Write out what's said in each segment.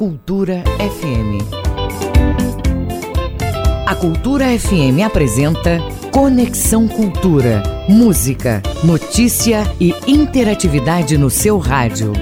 Cultura FM. A Cultura FM apresenta Conexão Cultura. Música, notícia e interatividade no seu rádio.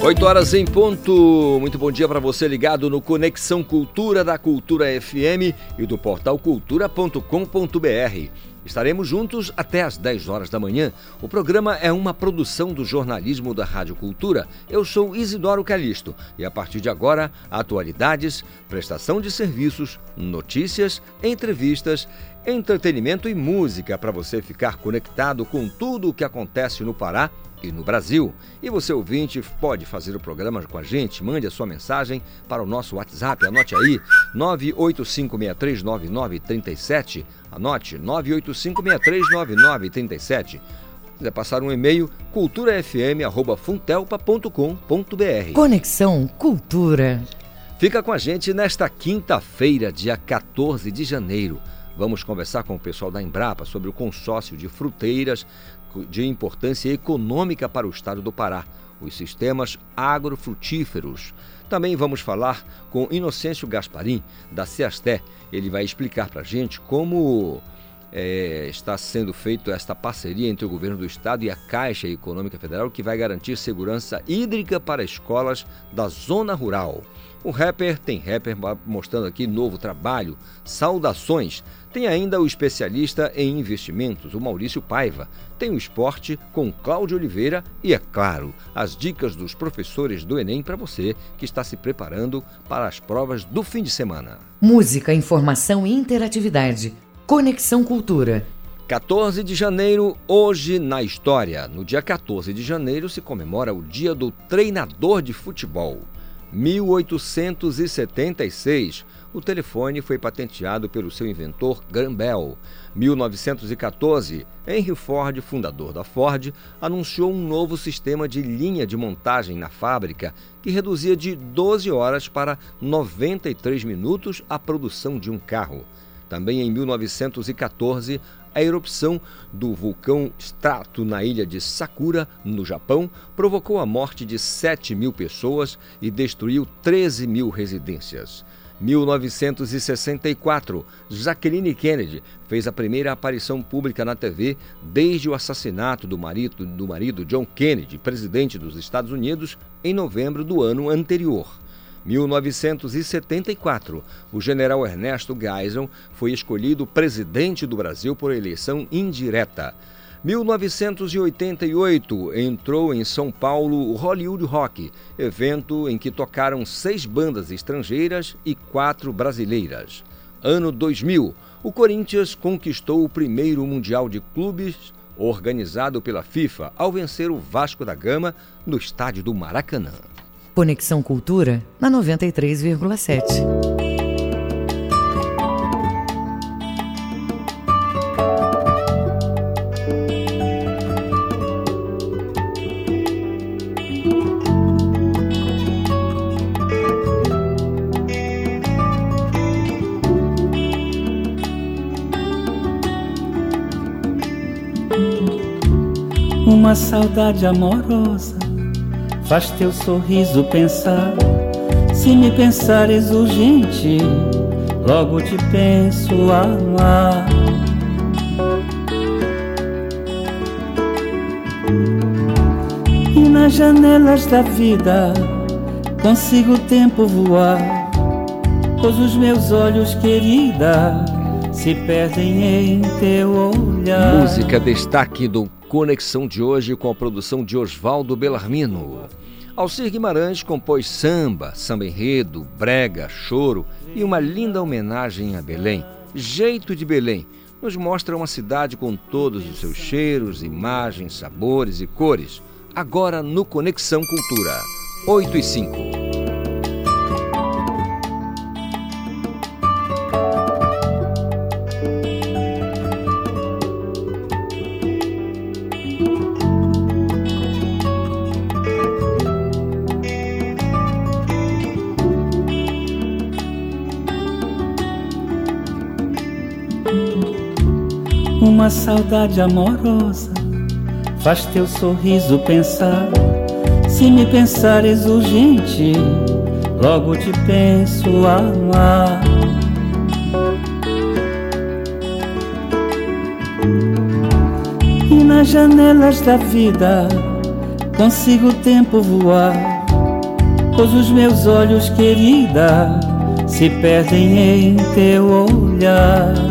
8 horas em ponto. Muito bom dia para você ligado no Conexão Cultura da Cultura FM e do portal cultura.com.br. Estaremos juntos até às 10 horas da manhã. O programa é uma produção do jornalismo da Rádio Cultura. Eu sou Isidoro Calixto e a partir de agora, atualidades, prestação de serviços, notícias, entrevistas, entretenimento e música para você ficar conectado com tudo o que acontece no Pará e no Brasil. E você, ouvinte, pode fazer o programa com a gente. Mande a sua mensagem para o nosso WhatsApp. Anote aí, 985639937. Anote, 985639937. Se quiser passar um e-mail, culturafm.funtelpa.com.br. Conexão Cultura. Fica com a gente nesta quinta-feira, dia 14 de janeiro. Vamos conversar com o pessoal da Embrapa sobre o consórcio de fruteiras de importância econômica para o estado do Pará, os sistemas agrofrutíferos. Também vamos falar com Inocêncio Gasparim, da Ciasté. Ele vai explicar para a gente como é, está sendo feita esta parceria entre o governo do estado e a Caixa Econômica Federal, que vai garantir segurança hídrica para escolas da zona rural. O rapper tem rapper mostrando aqui novo trabalho, saudações. Tem ainda o especialista em investimentos, o Maurício Paiva. Tem o esporte com Cláudio Oliveira e, é claro, as dicas dos professores do Enem para você que está se preparando para as provas do fim de semana. Música, informação e interatividade. Conexão Cultura. 14 de janeiro, hoje na história. No dia 14 de janeiro se comemora o Dia do Treinador de Futebol. 1876, o telefone foi patenteado pelo seu inventor Graham Bell. 1914, Henry Ford, fundador da Ford, anunciou um novo sistema de linha de montagem na fábrica que reduzia de 12 horas para 93 minutos a produção de um carro. Também em 1914, a erupção do vulcão Strato na ilha de Sakura, no Japão, provocou a morte de 7 mil pessoas e destruiu 13 mil residências. 1964, Jacqueline Kennedy fez a primeira aparição pública na TV desde o assassinato do marido, do marido John Kennedy, presidente dos Estados Unidos, em novembro do ano anterior. 1974, o general Ernesto Geisel foi escolhido presidente do Brasil por eleição indireta. 1988 entrou em São Paulo o Hollywood Rock, evento em que tocaram seis bandas estrangeiras e quatro brasileiras. Ano 2000, o Corinthians conquistou o primeiro Mundial de Clubes organizado pela FIFA ao vencer o Vasco da Gama no estádio do Maracanã. Conexão Cultura na 93,7. Uma saudade amorosa faz teu sorriso pensar. Se me pensares urgente, logo te penso amar. E nas janelas da vida consigo o tempo voar, pois os meus olhos, querida, se perdem em teu olhar. Música destaque do Conexão de hoje com a produção de Oswaldo Belarmino. Alcir Guimarães compôs samba, samba enredo, brega, choro e uma linda homenagem a Belém. Jeito de Belém nos mostra uma cidade com todos os seus cheiros, imagens, sabores e cores. Agora no Conexão Cultura. 8 e 5. Saudade amorosa faz teu sorriso pensar. Se me pensares urgente, logo te penso amar. E nas janelas da vida consigo o tempo voar, pois os meus olhos, querida, se perdem em teu olhar.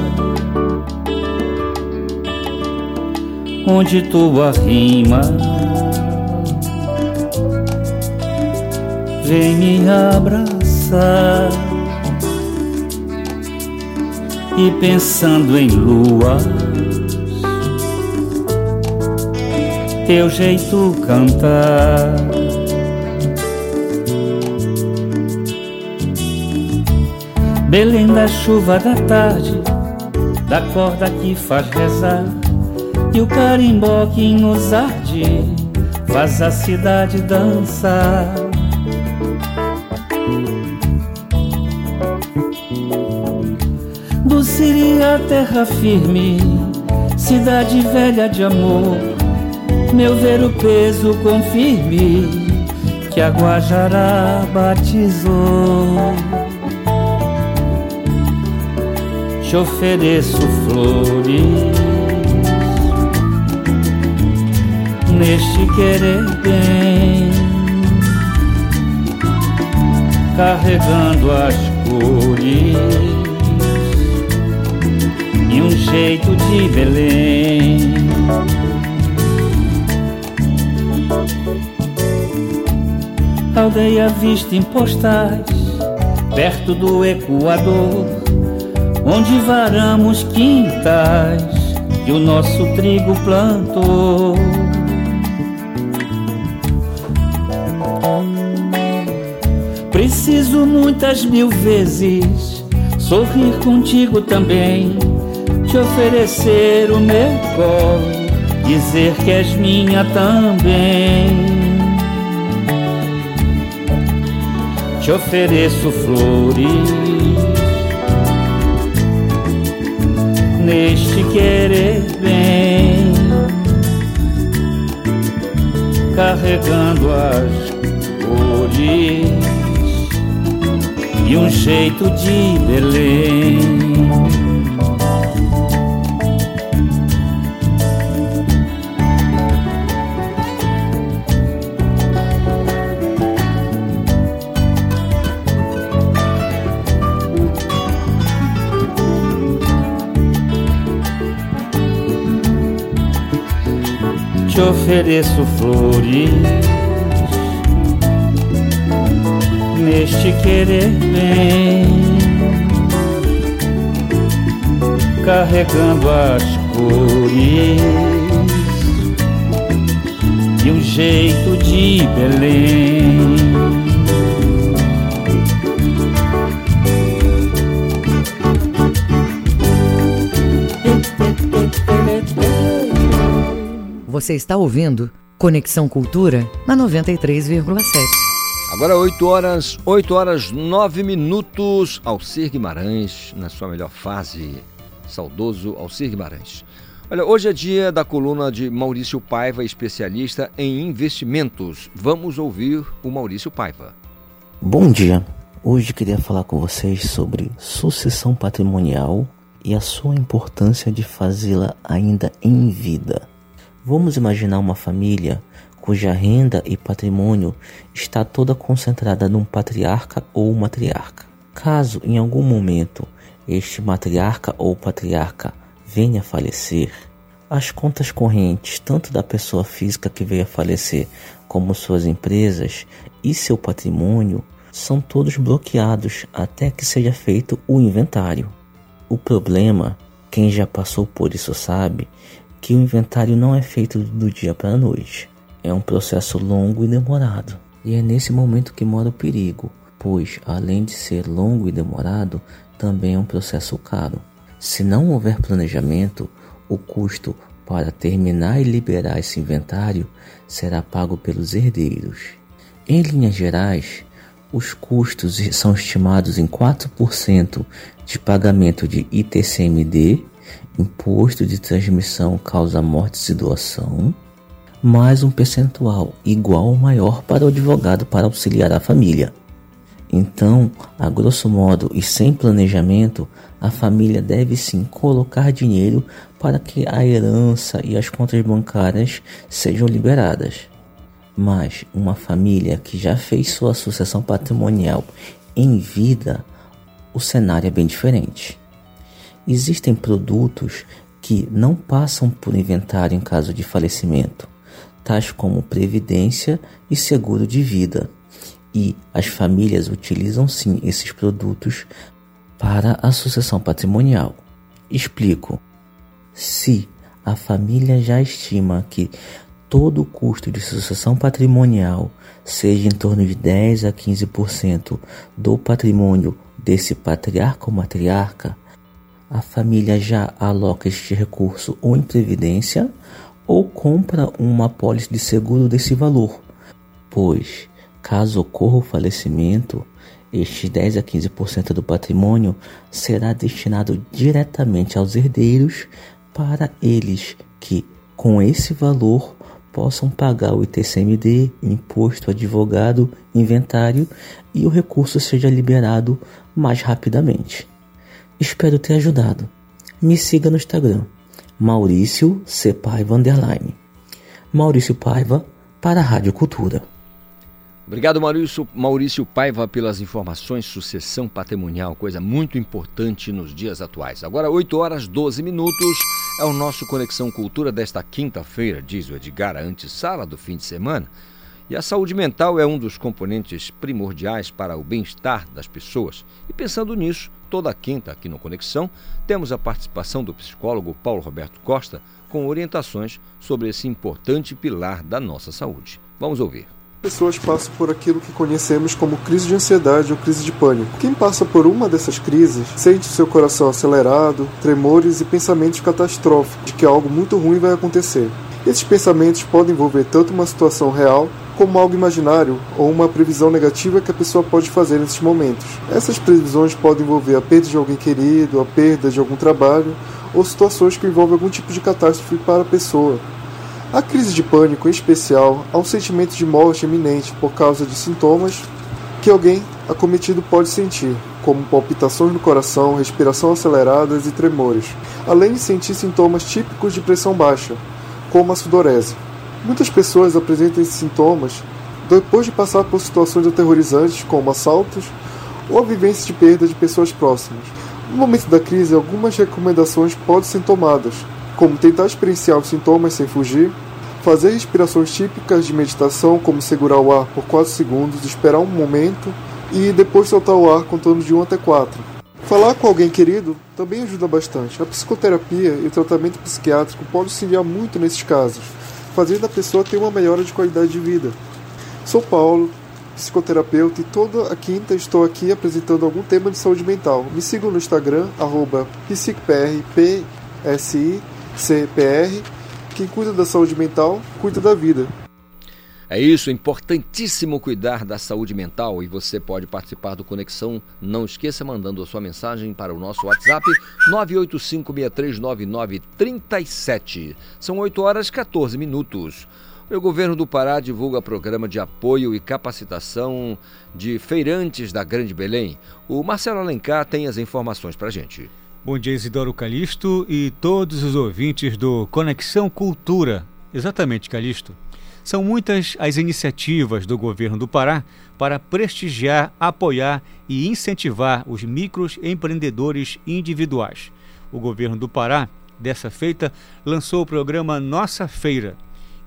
Onde tua rima. Vem me abraçar. E pensando em lua, teu jeito cantar. Belém da chuva da tarde, da corda que faz rezar, o carimbó que nos arde, faz a cidade dançar. seria terra firme, cidade velha de amor. Meu ver o peso confirme que a Guajará batizou. Te ofereço flores neste querer bem, carregando as cores e um jeito de Belém. Aldeia vista em postais, perto do Equador, onde varamos quintais que o nosso trigo plantou. Preciso muitas mil vezes sorrir contigo também te oferecer o meu colo, dizer que és minha também. Te ofereço flores neste querer bem, carregando as cores e um jeito de Belém. te ofereço flores neste querer bem, carregando as cores e um jeito de Belém. Você está ouvindo Conexão Cultura na 93,7. Agora 8 horas, 8 horas 9 minutos. Alcir Guimarães, na sua melhor fase. Saudoso Alcir Guimarães. Olha, hoje é dia da coluna de Maurício Paiva, especialista em investimentos. Vamos ouvir o Maurício Paiva. Bom dia. Hoje queria falar com vocês sobre sucessão patrimonial e a sua importância de fazê-la ainda em vida. Vamos imaginar uma família cuja renda e patrimônio está toda concentrada num patriarca ou matriarca. Caso em algum momento este matriarca ou patriarca venha a falecer, as contas correntes tanto da pessoa física que veio a falecer como suas empresas e seu patrimônio são todos bloqueados até que seja feito o inventário. O problema, quem já passou por isso sabe, que o inventário não é feito do dia para a noite. É um processo longo e demorado. E é nesse momento que mora o perigo, pois além de ser longo e demorado, também é um processo caro. Se não houver planejamento, o custo para terminar e liberar esse inventário será pago pelos herdeiros. Em linhas gerais, os custos são estimados em 4% de pagamento de ITCMD Imposto de transmissão causa mortes e doação. Mais um percentual igual ou maior para o advogado para auxiliar a família. Então, a grosso modo e sem planejamento, a família deve sim colocar dinheiro para que a herança e as contas bancárias sejam liberadas. Mas uma família que já fez sua sucessão patrimonial em vida, o cenário é bem diferente. Existem produtos que não passam por inventário em caso de falecimento, tais como previdência e seguro de vida. E as famílias utilizam sim esses produtos para a sucessão patrimonial. Explico. Se a família já estima que todo o custo de sucessão patrimonial seja em torno de 10 a 15% do patrimônio desse patriarca ou matriarca, a família já aloca este recurso ou em previdência ou compra uma pólice de seguro desse valor, pois, caso ocorra o falecimento, este 10 a 15% do patrimônio será destinado diretamente aos herdeiros para eles que, com esse valor, possam pagar o ITCMD, imposto advogado, inventário e o recurso seja liberado mais rapidamente. Espero ter ajudado. Me siga no Instagram, Maurício C. Paiva Underline. Maurício Paiva para a Rádio Cultura. Obrigado, Maurício, Maurício Paiva, pelas informações. Sucessão patrimonial, coisa muito importante nos dias atuais. Agora, 8 horas 12 minutos, é o nosso Conexão Cultura desta quinta-feira, diz o Edgar, a antessala do fim de semana. E a saúde mental é um dos componentes primordiais para o bem-estar das pessoas. E pensando nisso, toda quinta aqui no Conexão, temos a participação do psicólogo Paulo Roberto Costa com orientações sobre esse importante pilar da nossa saúde. Vamos ouvir pessoas passam por aquilo que conhecemos como crise de ansiedade ou crise de pânico. Quem passa por uma dessas crises sente seu coração acelerado, tremores e pensamentos catastróficos de que algo muito ruim vai acontecer. Esses pensamentos podem envolver tanto uma situação real como algo imaginário ou uma previsão negativa que a pessoa pode fazer nesses momentos. Essas previsões podem envolver a perda de alguém querido, a perda de algum trabalho ou situações que envolvem algum tipo de catástrofe para a pessoa. A crise de pânico, em especial, há um sentimento de morte iminente por causa de sintomas que alguém acometido pode sentir, como palpitações no coração, respiração aceleradas e tremores, além de sentir sintomas típicos de pressão baixa, como a sudorese. Muitas pessoas apresentam esses sintomas depois de passar por situações aterrorizantes, como assaltos ou a vivência de perda de pessoas próximas. No momento da crise, algumas recomendações podem ser tomadas, como tentar experienciar os sintomas sem fugir, fazer respirações típicas de meditação, como segurar o ar por 4 segundos, esperar um momento e depois soltar o ar contando de 1 até 4. Falar com alguém querido também ajuda bastante. A psicoterapia e o tratamento psiquiátrico podem auxiliar muito nesses casos, fazendo a pessoa ter uma melhora de qualidade de vida. Sou Paulo, psicoterapeuta, e toda a quinta estou aqui apresentando algum tema de saúde mental. Me sigam no Instagram, arroba psicprpsi CPR, quem cuida da saúde mental, cuida da vida. É isso, é importantíssimo cuidar da saúde mental e você pode participar do Conexão. Não esqueça mandando a sua mensagem para o nosso WhatsApp 985639937. São 8 horas e 14 minutos. O governo do Pará divulga programa de apoio e capacitação de feirantes da Grande Belém. O Marcelo Alencar tem as informações para a gente. Bom dia, Isidoro Calixto e todos os ouvintes do Conexão Cultura. Exatamente, Calixto. São muitas as iniciativas do governo do Pará para prestigiar, apoiar e incentivar os microempreendedores individuais. O governo do Pará, dessa feita, lançou o programa Nossa Feira,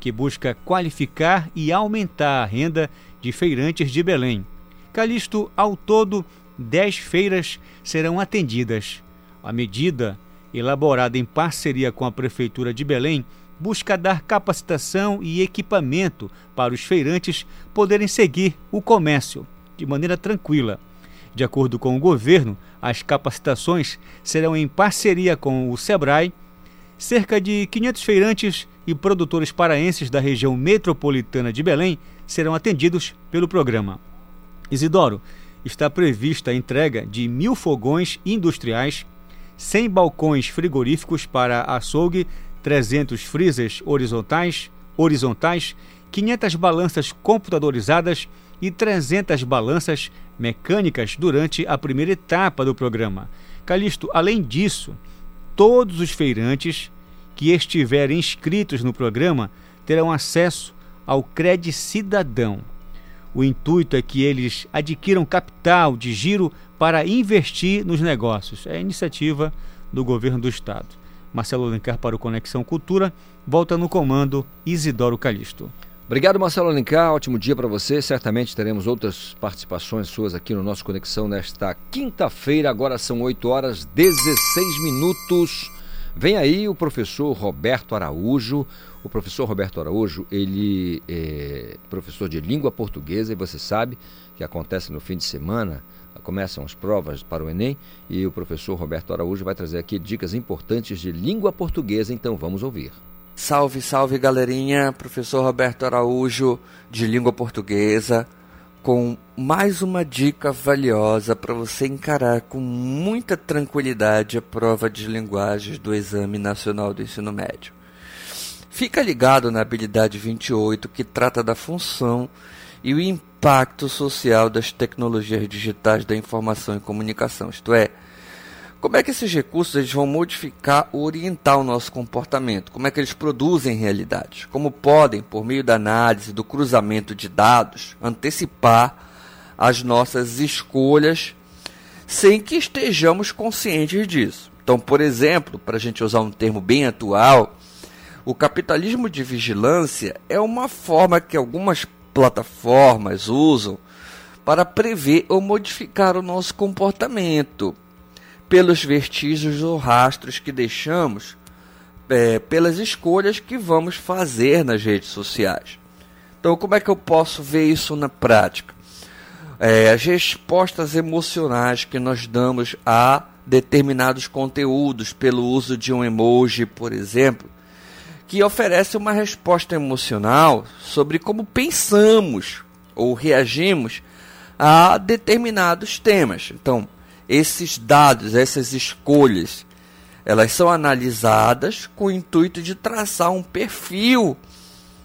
que busca qualificar e aumentar a renda de feirantes de Belém. Calixto, ao todo, 10 feiras serão atendidas a medida, elaborada em parceria com a Prefeitura de Belém, busca dar capacitação e equipamento para os feirantes poderem seguir o comércio de maneira tranquila. De acordo com o governo, as capacitações serão em parceria com o SEBRAE. Cerca de 500 feirantes e produtores paraenses da região metropolitana de Belém serão atendidos pelo programa. Isidoro, está prevista a entrega de mil fogões industriais 100 balcões frigoríficos para açougue, 300 freezers horizontais, horizontais, 500 balanças computadorizadas e 300 balanças mecânicas durante a primeira etapa do programa. Calixto, além disso, todos os feirantes que estiverem inscritos no programa terão acesso ao Cred Cidadão. O intuito é que eles adquiram capital de giro para investir nos negócios. É iniciativa do governo do estado. Marcelo Alencar para o Conexão Cultura, volta no comando Isidoro Calixto. Obrigado, Marcelo Alencar. Ótimo dia para você. Certamente teremos outras participações suas aqui no nosso Conexão nesta quinta-feira. Agora são 8 horas 16 minutos. Vem aí o professor Roberto Araújo. O professor Roberto Araújo, ele é professor de língua portuguesa e você sabe que acontece no fim de semana, começam as provas para o Enem e o professor Roberto Araújo vai trazer aqui dicas importantes de língua portuguesa, então vamos ouvir. Salve, salve galerinha, professor Roberto Araújo de língua portuguesa, com mais uma dica valiosa para você encarar com muita tranquilidade a prova de linguagens do Exame Nacional do Ensino Médio. Fica ligado na habilidade 28 que trata da função e o impacto social das tecnologias digitais da informação e comunicação, isto é, como é que esses recursos eles vão modificar ou orientar o nosso comportamento? Como é que eles produzem realidade? Como podem, por meio da análise do cruzamento de dados, antecipar as nossas escolhas sem que estejamos conscientes disso? Então, por exemplo, para a gente usar um termo bem atual, o capitalismo de vigilância é uma forma que algumas plataformas usam para prever ou modificar o nosso comportamento pelos vestígios ou rastros que deixamos, é, pelas escolhas que vamos fazer nas redes sociais. Então, como é que eu posso ver isso na prática? É, as respostas emocionais que nós damos a determinados conteúdos pelo uso de um emoji, por exemplo, que oferece uma resposta emocional sobre como pensamos ou reagimos a determinados temas. Então, esses dados, essas escolhas, elas são analisadas com o intuito de traçar um perfil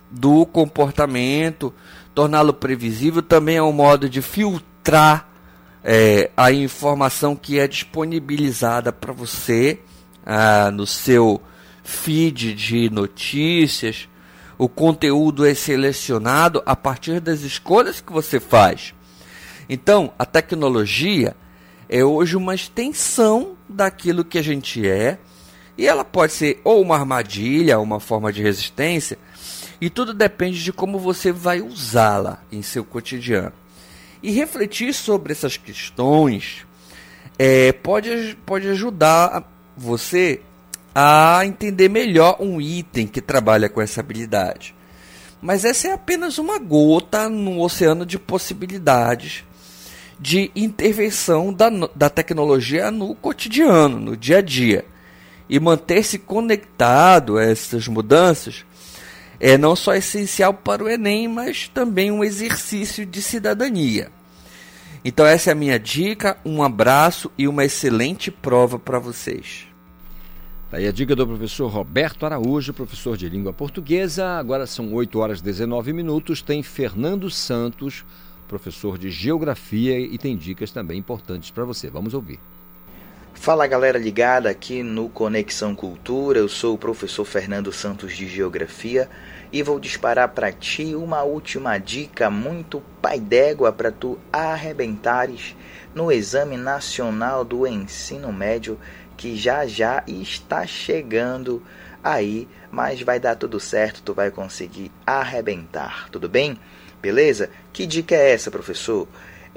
do comportamento, torná-lo previsível, também é um modo de filtrar é, a informação que é disponibilizada para você ah, no seu feed de notícias. O conteúdo é selecionado a partir das escolhas que você faz. Então, a tecnologia é hoje uma extensão daquilo que a gente é, e ela pode ser ou uma armadilha, uma forma de resistência, e tudo depende de como você vai usá-la em seu cotidiano. E refletir sobre essas questões é, pode, pode ajudar você a entender melhor um item que trabalha com essa habilidade. Mas essa é apenas uma gota no oceano de possibilidades de intervenção da, da tecnologia no cotidiano, no dia a dia. E manter-se conectado a essas mudanças é não só essencial para o Enem, mas também um exercício de cidadania. Então, essa é a minha dica. Um abraço e uma excelente prova para vocês. Daí a dica do professor Roberto Araújo, professor de língua portuguesa. Agora são 8 horas e 19 minutos. Tem Fernando Santos professor de Geografia e tem dicas também importantes para você. Vamos ouvir. Fala galera ligada aqui no Conexão Cultura, eu sou o professor Fernando Santos de Geografia e vou disparar para ti uma última dica muito pai d'égua para tu arrebentares no Exame Nacional do Ensino Médio que já já está chegando aí, mas vai dar tudo certo, tu vai conseguir arrebentar, tudo bem? Beleza? Que dica é essa, professor?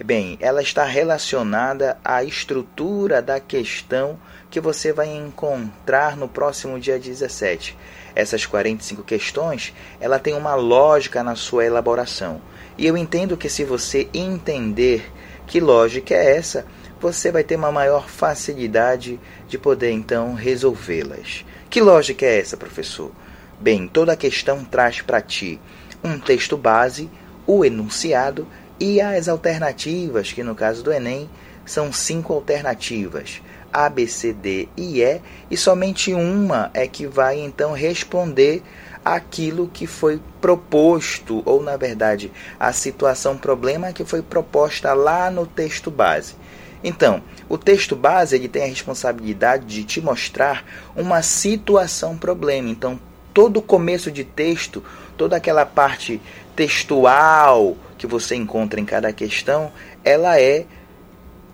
Bem, ela está relacionada à estrutura da questão que você vai encontrar no próximo dia 17. Essas 45 questões, ela tem uma lógica na sua elaboração. E eu entendo que se você entender que lógica é essa, você vai ter uma maior facilidade de poder então resolvê-las. Que lógica é essa, professor? Bem, toda questão traz para ti um texto base o enunciado e as alternativas, que no caso do Enem são cinco alternativas, A, B, C, D e E, e somente uma é que vai então responder aquilo que foi proposto, ou na verdade, a situação problema que foi proposta lá no texto base. Então, o texto base ele tem a responsabilidade de te mostrar uma situação problema. Então, todo o começo de texto, toda aquela parte textual que você encontra em cada questão, ela é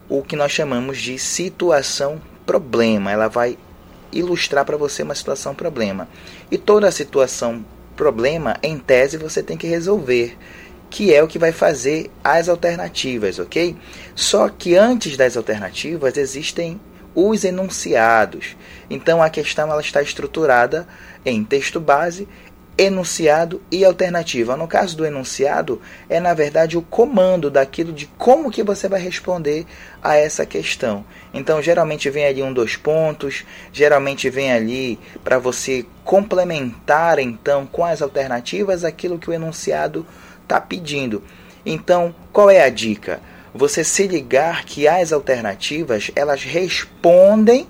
o que nós chamamos de situação problema. Ela vai ilustrar para você uma situação problema. E toda situação problema, em tese, você tem que resolver que é o que vai fazer as alternativas, ok? Só que antes das alternativas existem os enunciados. Então a questão ela está estruturada em texto base, enunciado e alternativa. No caso do enunciado, é na verdade o comando daquilo de como que você vai responder a essa questão. Então, geralmente vem ali um dois pontos, geralmente vem ali para você complementar então com as alternativas aquilo que o enunciado está pedindo. Então, qual é a dica? Você se ligar que as alternativas elas respondem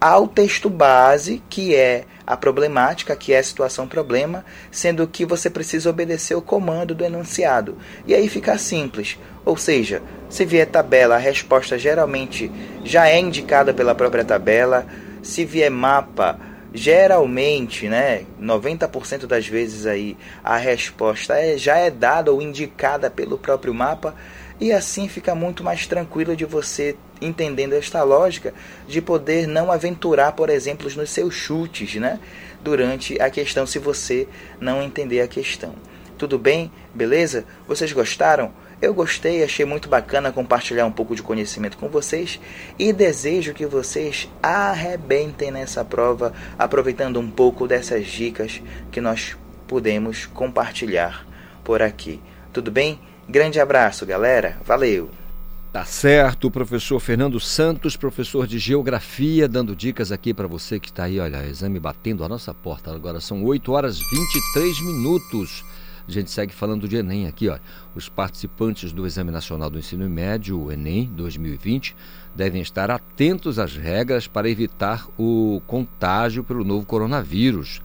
ao texto base, que é a problemática, que é a situação problema, sendo que você precisa obedecer o comando do enunciado. E aí fica simples. Ou seja, se vier tabela, a resposta geralmente já é indicada pela própria tabela. Se vier mapa, geralmente, né, 90% das vezes aí a resposta é, já é dada ou indicada pelo próprio mapa e assim fica muito mais tranquilo de você entendendo esta lógica de poder não aventurar, por exemplo, nos seus chutes, né, durante a questão se você não entender a questão. Tudo bem? Beleza? Vocês gostaram? Eu gostei, achei muito bacana compartilhar um pouco de conhecimento com vocês e desejo que vocês arrebentem nessa prova, aproveitando um pouco dessas dicas que nós pudemos compartilhar por aqui. Tudo bem? Grande abraço, galera. Valeu! Tá certo, professor Fernando Santos, professor de Geografia, dando dicas aqui para você que está aí, olha, exame batendo a nossa porta. Agora são 8 horas 23 minutos. A gente segue falando de Enem aqui, ó. Os participantes do Exame Nacional do Ensino Médio, o Enem 2020, devem estar atentos às regras para evitar o contágio pelo novo coronavírus.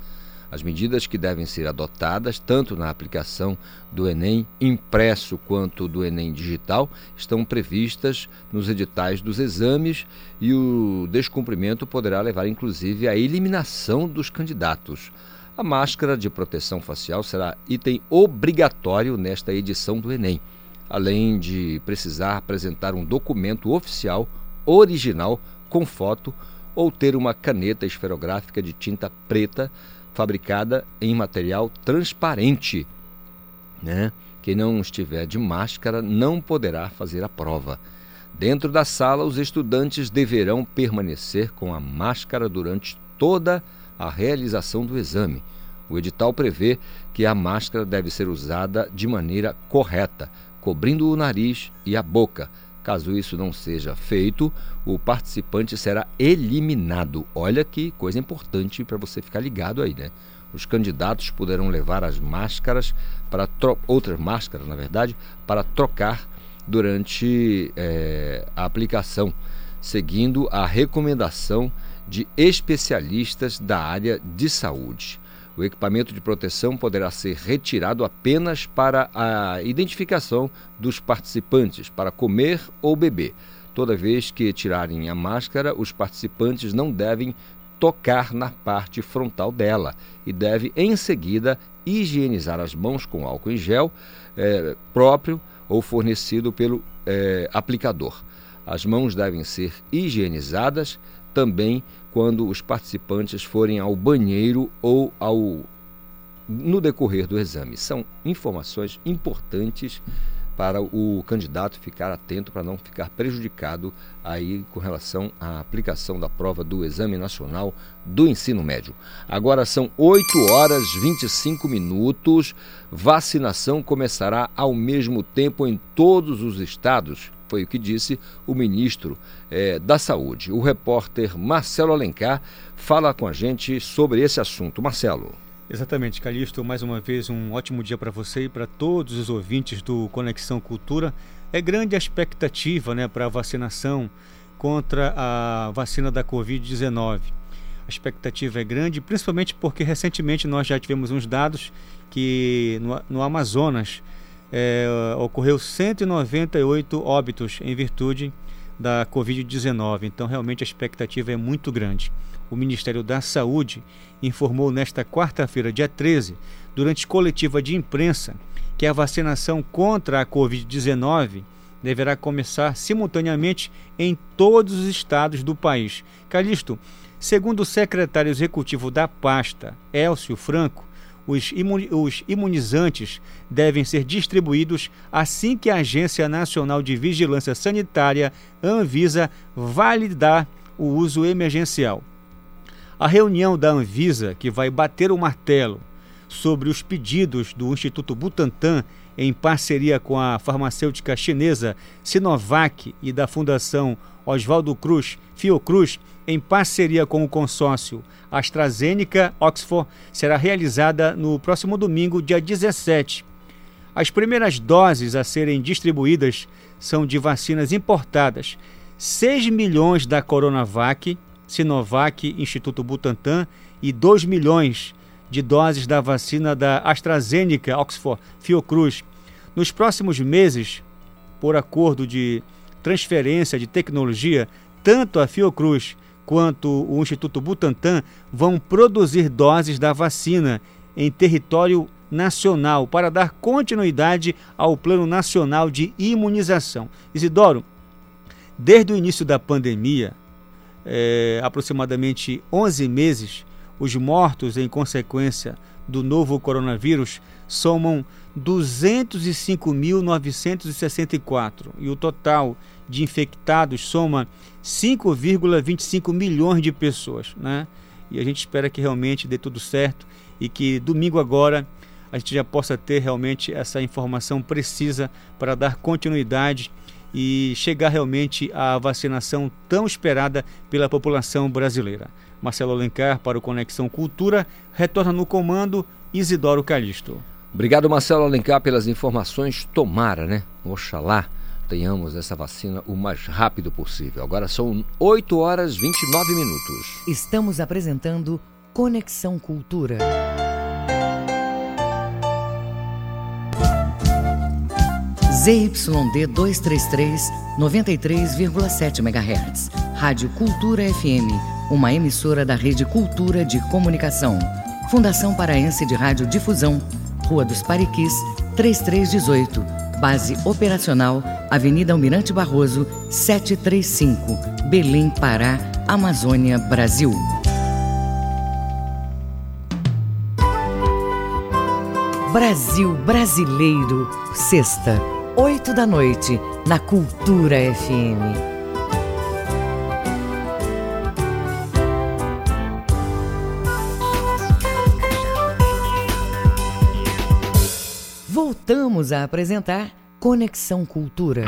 As medidas que devem ser adotadas, tanto na aplicação do Enem impresso quanto do Enem digital, estão previstas nos editais dos exames e o descumprimento poderá levar, inclusive, à eliminação dos candidatos. A máscara de proteção facial será item obrigatório nesta edição do Enem, além de precisar apresentar um documento oficial original com foto ou ter uma caneta esferográfica de tinta preta fabricada em material transparente. Né? Quem não estiver de máscara não poderá fazer a prova. Dentro da sala, os estudantes deverão permanecer com a máscara durante toda a a realização do exame. O edital prevê que a máscara deve ser usada de maneira correta, cobrindo o nariz e a boca. Caso isso não seja feito, o participante será eliminado. Olha que coisa importante para você ficar ligado aí, né? Os candidatos poderão levar as máscaras para outras máscaras, na verdade, para trocar durante é, a aplicação, seguindo a recomendação de especialistas da área de saúde. O equipamento de proteção poderá ser retirado apenas para a identificação dos participantes, para comer ou beber. Toda vez que tirarem a máscara, os participantes não devem tocar na parte frontal dela e deve em seguida higienizar as mãos com álcool em gel é, próprio ou fornecido pelo é, aplicador. As mãos devem ser higienizadas também quando os participantes forem ao banheiro ou ao no decorrer do exame. São informações importantes para o candidato ficar atento para não ficar prejudicado aí com relação à aplicação da prova do Exame Nacional do Ensino Médio. Agora são 8 horas 25 minutos. Vacinação começará ao mesmo tempo em todos os estados foi o que disse o ministro é, da Saúde. O repórter Marcelo Alencar fala com a gente sobre esse assunto. Marcelo. Exatamente, Calixto. Mais uma vez, um ótimo dia para você e para todos os ouvintes do Conexão Cultura. É grande a expectativa né, para a vacinação contra a vacina da Covid-19. A expectativa é grande, principalmente porque recentemente nós já tivemos uns dados que no, no Amazonas é, ocorreu 198 óbitos em virtude da Covid-19. Então, realmente, a expectativa é muito grande. O Ministério da Saúde informou nesta quarta-feira, dia 13, durante coletiva de imprensa, que a vacinação contra a Covid-19 deverá começar simultaneamente em todos os estados do país. Calixto, segundo o secretário executivo da pasta, Elcio Franco, os, imunizantes devem ser distribuídos assim que a Agência Nacional de Vigilância Sanitária, Anvisa, validar o uso emergencial. A reunião da Anvisa, que vai bater o martelo sobre os pedidos do Instituto Butantan em parceria com a farmacêutica chinesa Sinovac e da Fundação Oswaldo Cruz, Fiocruz, em parceria com o consórcio AstraZeneca Oxford, será realizada no próximo domingo, dia 17. As primeiras doses a serem distribuídas são de vacinas importadas: 6 milhões da Coronavac, Sinovac, Instituto Butantan, e 2 milhões de doses da vacina da AstraZeneca Oxford Fiocruz. Nos próximos meses, por acordo de transferência de tecnologia, tanto a Fiocruz quanto o Instituto Butantan vão produzir doses da vacina em território nacional para dar continuidade ao Plano Nacional de Imunização. Isidoro, desde o início da pandemia, é, aproximadamente 11 meses, os mortos em consequência do novo coronavírus somam 205.964 e o total de infectados soma 5,25 milhões de pessoas, né? E a gente espera que realmente dê tudo certo e que domingo agora a gente já possa ter realmente essa informação precisa para dar continuidade e chegar realmente à vacinação tão esperada pela população brasileira. Marcelo Alencar para o Conexão Cultura, retorna no comando Isidoro Calixto. Obrigado, Marcelo Alencar, pelas informações. Tomara, né? Oxalá tenhamos essa vacina o mais rápido possível. Agora são 8 horas 29 minutos. Estamos apresentando Conexão Cultura. ZYD 233, 93,7 MHz. Rádio Cultura FM, uma emissora da Rede Cultura de Comunicação. Fundação Paraense de Rádio Difusão, Rua dos Pariquis, 3318. Base operacional, Avenida Almirante Barroso, 735, Belém, Pará, Amazônia, Brasil. Brasil Brasileiro, sexta, oito da noite, na Cultura FM. Voltamos a apresentar Conexão Cultura.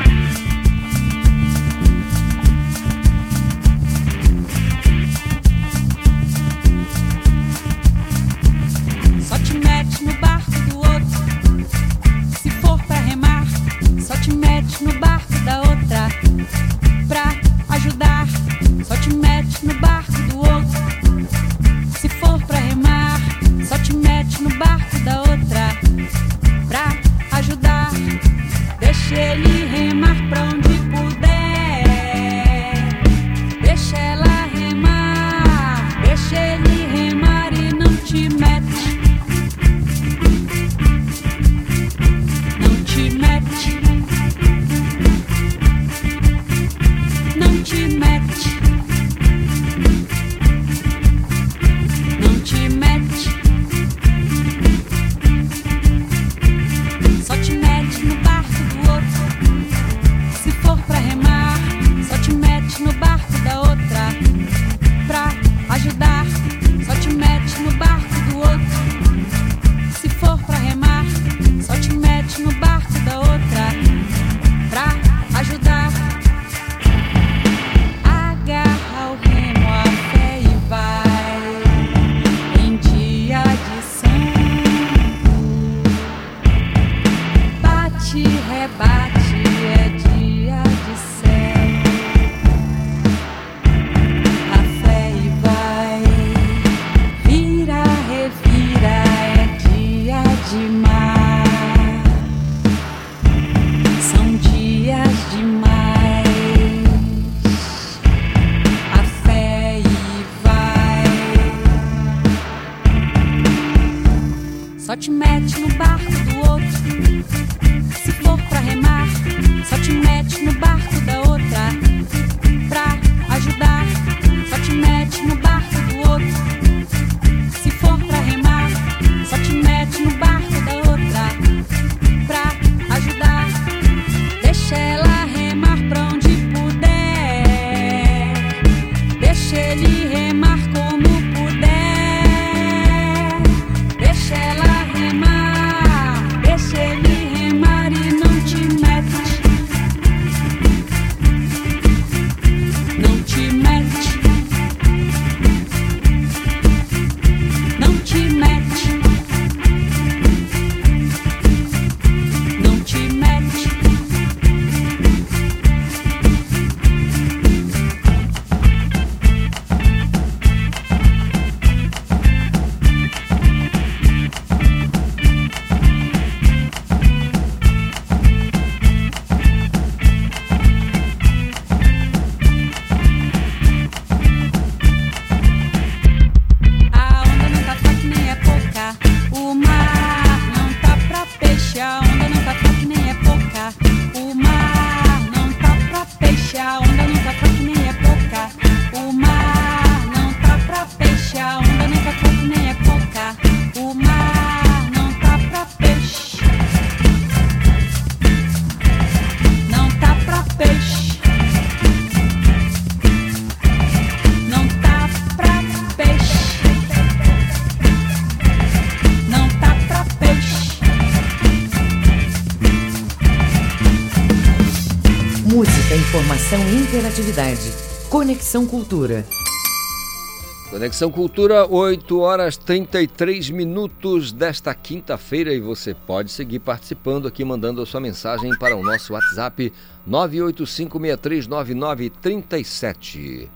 E interatividade. Conexão Cultura. Conexão Cultura, 8 horas 33 minutos desta quinta-feira e você pode seguir participando aqui, mandando a sua mensagem para o nosso WhatsApp 985639937.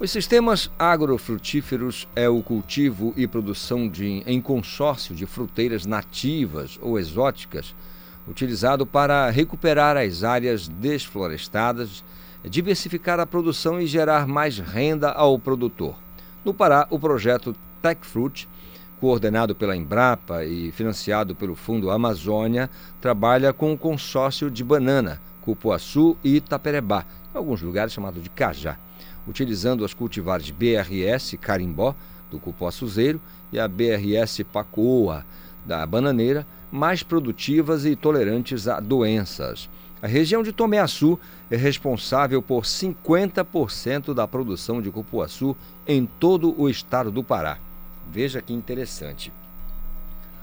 Os sistemas agrofrutíferos é o cultivo e produção de, em consórcio de fruteiras nativas ou exóticas, utilizado para recuperar as áreas desflorestadas, diversificar a produção e gerar mais renda ao produtor. No Pará, o projeto TechFruit, coordenado pela Embrapa e financiado pelo Fundo Amazônia, trabalha com o consórcio de banana, cupuaçu e Itaperebá, em alguns lugares chamado de cajá, utilizando as cultivares BRS Carimbó, do cupuaçuzeiro, e a BRS Pacoa, da bananeira, mais produtivas e tolerantes a doenças. A região de Tomeaçu é responsável por 50% da produção de cupuaçu em todo o estado do Pará. Veja que interessante.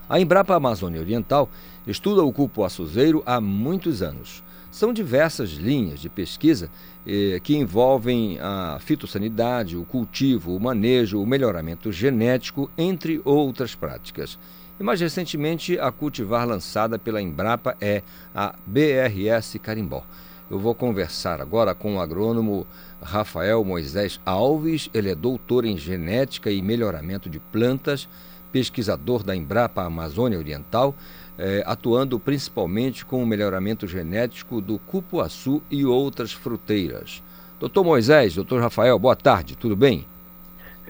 A Embrapa Amazônia Oriental estuda o cupuaçuzeiro há muitos anos. São diversas linhas de pesquisa eh, que envolvem a fitossanidade, o cultivo, o manejo, o melhoramento genético, entre outras práticas. E mais recentemente, a cultivar lançada pela Embrapa é a BRS Carimbó. Eu vou conversar agora com o agrônomo Rafael Moisés Alves, ele é doutor em genética e melhoramento de plantas, pesquisador da Embrapa Amazônia Oriental, eh, atuando principalmente com o melhoramento genético do cupuaçu e outras fruteiras. Doutor Moisés, doutor Rafael, boa tarde, tudo bem?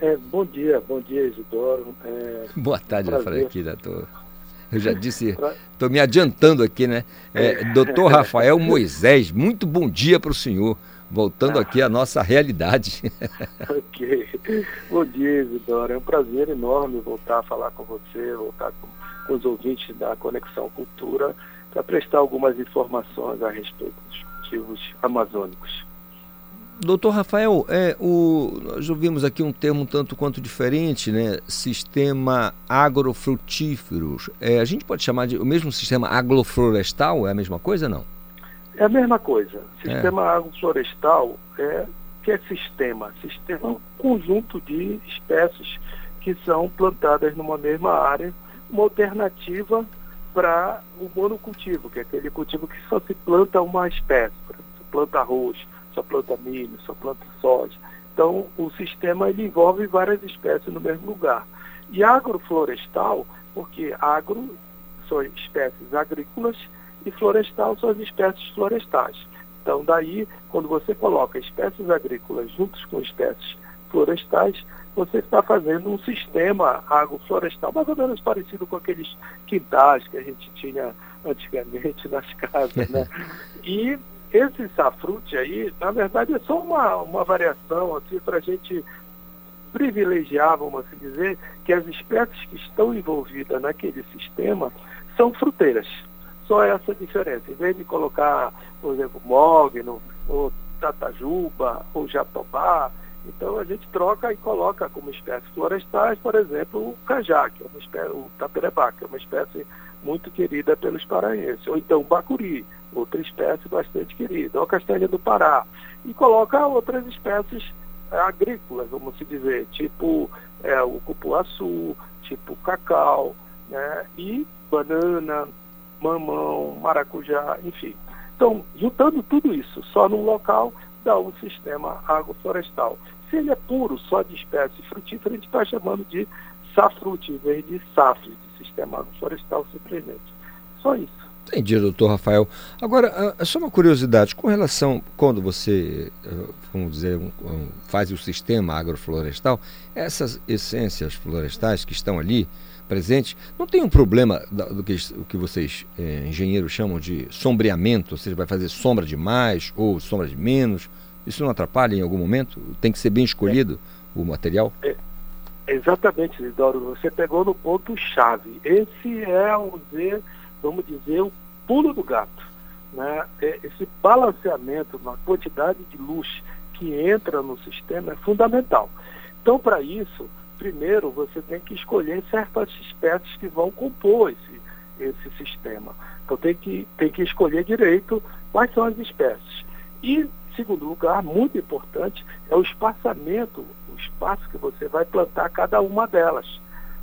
É, bom dia, bom dia, Isidoro. É, Boa tarde, prazer. aqui, doutor. Eu já disse, estou me adiantando aqui, né? É, doutor Rafael Moisés, muito bom dia para o senhor. Voltando aqui à nossa realidade. ok. Bom dia, Isidoro. É um prazer enorme voltar a falar com você, voltar com, com os ouvintes da Conexão Cultura, para prestar algumas informações a respeito dos cultivos amazônicos. Doutor Rafael, é, o, nós ouvimos aqui um termo um tanto quanto diferente, né? Sistema agrofrutíferos. É, a gente pode chamar de o mesmo sistema agroflorestal? É a mesma coisa não? É a mesma coisa. Sistema agroflorestal é que é sistema? Sistema é um conjunto de espécies que são plantadas numa mesma área, uma alternativa para o monocultivo, que é aquele cultivo que só se planta uma espécie. Só planta arroz, só planta milho, só planta soja. Então, o sistema ele envolve várias espécies no mesmo lugar. E agroflorestal, porque agro são espécies agrícolas e florestal são as espécies florestais. Então, daí, quando você coloca espécies agrícolas juntos com espécies florestais, você está fazendo um sistema agroflorestal, mais ou menos parecido com aqueles quintais que a gente tinha antigamente nas casas, né? E esse safrute aí, na verdade, é só uma, uma variação assim, para a gente privilegiar, vamos assim dizer, que as espécies que estão envolvidas naquele sistema são fruteiras. Só essa diferença. Em vez de colocar, por exemplo, mogno, ou tatajuba, ou jatobá, então a gente troca e coloca como espécies florestais, por exemplo, o cajá, que é uma espécie, o taperebá, que é uma espécie muito querida pelos paraenses. Ou então o bacuri, outra espécie bastante querida. Ou a castanha do Pará. E coloca outras espécies é, agrícolas, vamos dizer, tipo é, o cupuaçu, tipo cacau, né? e banana, mamão, maracujá, enfim. Então, juntando tudo isso só num local, dá um sistema agroflorestal. Se ele é puro, só de espécie frutífera, a gente está chamando de safrute, em vez de safre, de sistema agroflorestal simplesmente. Só isso. Entendi, doutor Rafael. Agora, só uma curiosidade, com relação, quando você, eh, vamos dizer, faz o sistema agroflorestal, essas essências florestais que estão ali presentes, não tem um problema do que, o que vocês, eh, engenheiros, chamam de sombreamento, ou seja, vai fazer sombra de mais ou sombra de menos? Isso não atrapalha em algum momento? Tem que ser bem escolhido é. o material? É, exatamente, Isidoro. Você pegou no ponto-chave. Esse é, vamos dizer, vamos dizer, o pulo do gato. Né? É, esse balanceamento na quantidade de luz que entra no sistema é fundamental. Então, para isso, primeiro você tem que escolher certas espécies que vão compor esse, esse sistema. Então, tem que, tem que escolher direito quais são as espécies. E segundo lugar, muito importante, é o espaçamento, o espaço que você vai plantar cada uma delas.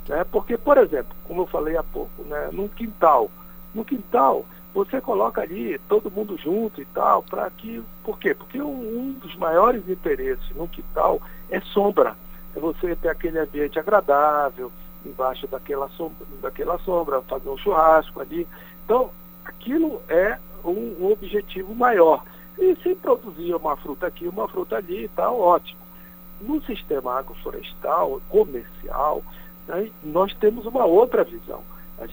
Né? Porque, por exemplo, como eu falei há pouco, né? num quintal, no quintal você coloca ali todo mundo junto e tal, para que. Por quê? Porque um, dos maiores interesses no quintal é sombra. É você ter aquele ambiente agradável, embaixo daquela sombra, daquela sombra fazer um churrasco ali. Então, aquilo é um, um objetivo maior. E se produzir uma fruta aqui, uma fruta ali, está ótimo. No sistema agroflorestal, comercial, né, nós temos uma outra visão.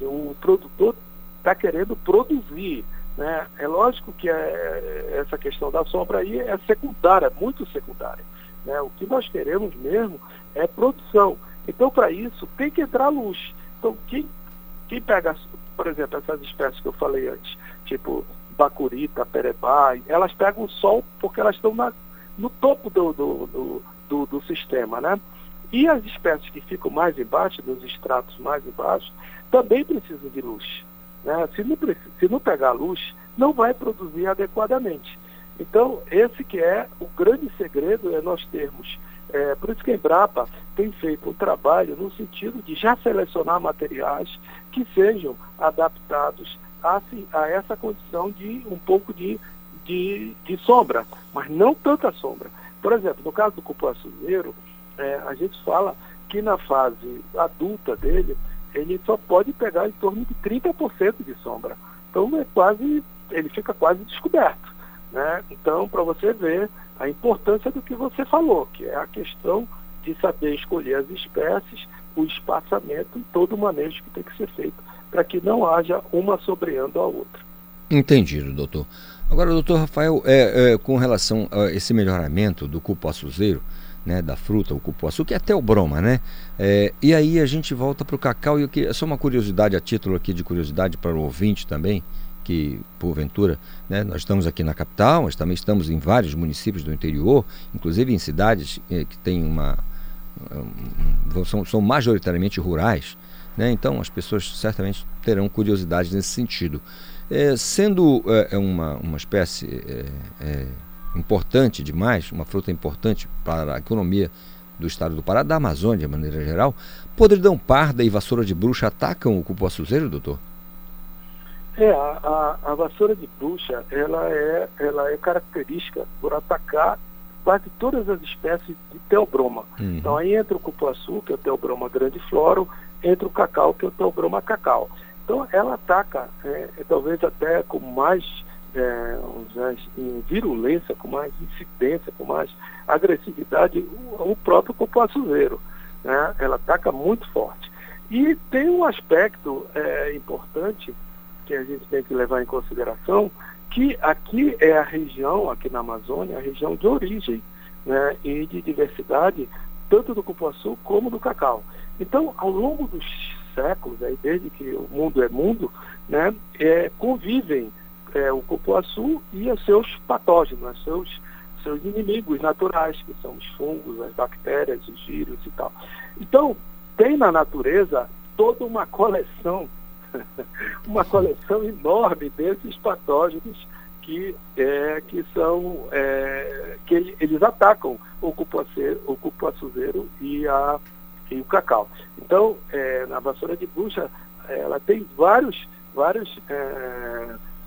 O produtor está querendo produzir. Né? É lógico que é, essa questão da sombra aí é secundária, muito secundária. Né? O que nós queremos mesmo é produção. Então, para isso, tem que entrar luz. Então, quem, quem pega, por exemplo, essas espécies que eu falei antes, tipo bacurita, perebá, elas pegam o sol porque elas estão na, no topo do, do, do, do, do sistema, né? E as espécies que ficam mais embaixo, dos estratos mais embaixo, também precisam de luz. Né? Se, não, se não pegar luz, não vai produzir adequadamente. Então, esse que é o grande segredo, é nós termos. É, por isso que a Embrapa tem feito um trabalho no sentido de já selecionar materiais que sejam adaptados a, a essa condição de um pouco de, de, de, sombra, mas não tanta sombra. Por exemplo, no caso do cupuaçuzeiro, é, a gente fala que na fase adulta dele, ele só pode pegar em torno de 30% de sombra. Então é quase, ele fica quase descoberto. Né? Então, para você ver a importância do que você falou, que é a questão de saber escolher as espécies, o espaçamento e todo o manejo que tem que ser feito para que não haja uma sobreando a outra. Entendido, doutor. Agora, doutor Rafael, é, é, com relação a esse melhoramento do cupuaçuzeiro, né, da fruta, o cupuaçu, que é até o broma, né? É, e aí a gente volta para o cacau e que é só uma curiosidade a título aqui de curiosidade para o ouvinte também, que porventura, né, nós estamos aqui na capital, mas também estamos em vários municípios do interior, inclusive em cidades é, que têm uma um, são, são majoritariamente rurais, né? Então as pessoas certamente terão curiosidade nesse sentido. É, sendo é, é uma, uma espécie é, é, importante demais, uma fruta importante para a economia do estado do Pará, da Amazônia de maneira geral, podridão parda e vassoura de bruxa atacam o cupuaçuzeiro, doutor? É, a, a, a, vassoura de bruxa, ela é, ela é característica por atacar quase todas as espécies de teobroma. Uhum. Então aí entra o cupuaçu, que é o teobroma grandifloro, entra o cacau, que é o teobroma cacau. Então ela ataca, é, é, talvez até com mais é, em virulência, com mais incidência, com mais agressividade, o, o próprio cupuaçuzeiro. Né? Ela ataca muito forte. E tem um aspecto é, importante que a gente tem que levar em consideração, que aqui é a região, aqui na Amazônia, a região de origem né, e de diversidade, tanto do cupuaçu como do cacau. Então, ao longo dos séculos, aí, desde que o mundo é mundo, né, é, convivem é, o cupuaçu e os seus patógenos, os seus, seus inimigos naturais, que são os fungos, as bactérias, os vírus e tal. Então, tem na natureza toda uma coleção, uma coleção enorme desses patógenos que, é, que são é, que ele, eles atacam o cupuaceiro, o cupuaçuzeiro e, a, e o cacau. Então, é, na vassoura de bucha, ela tem vários, vários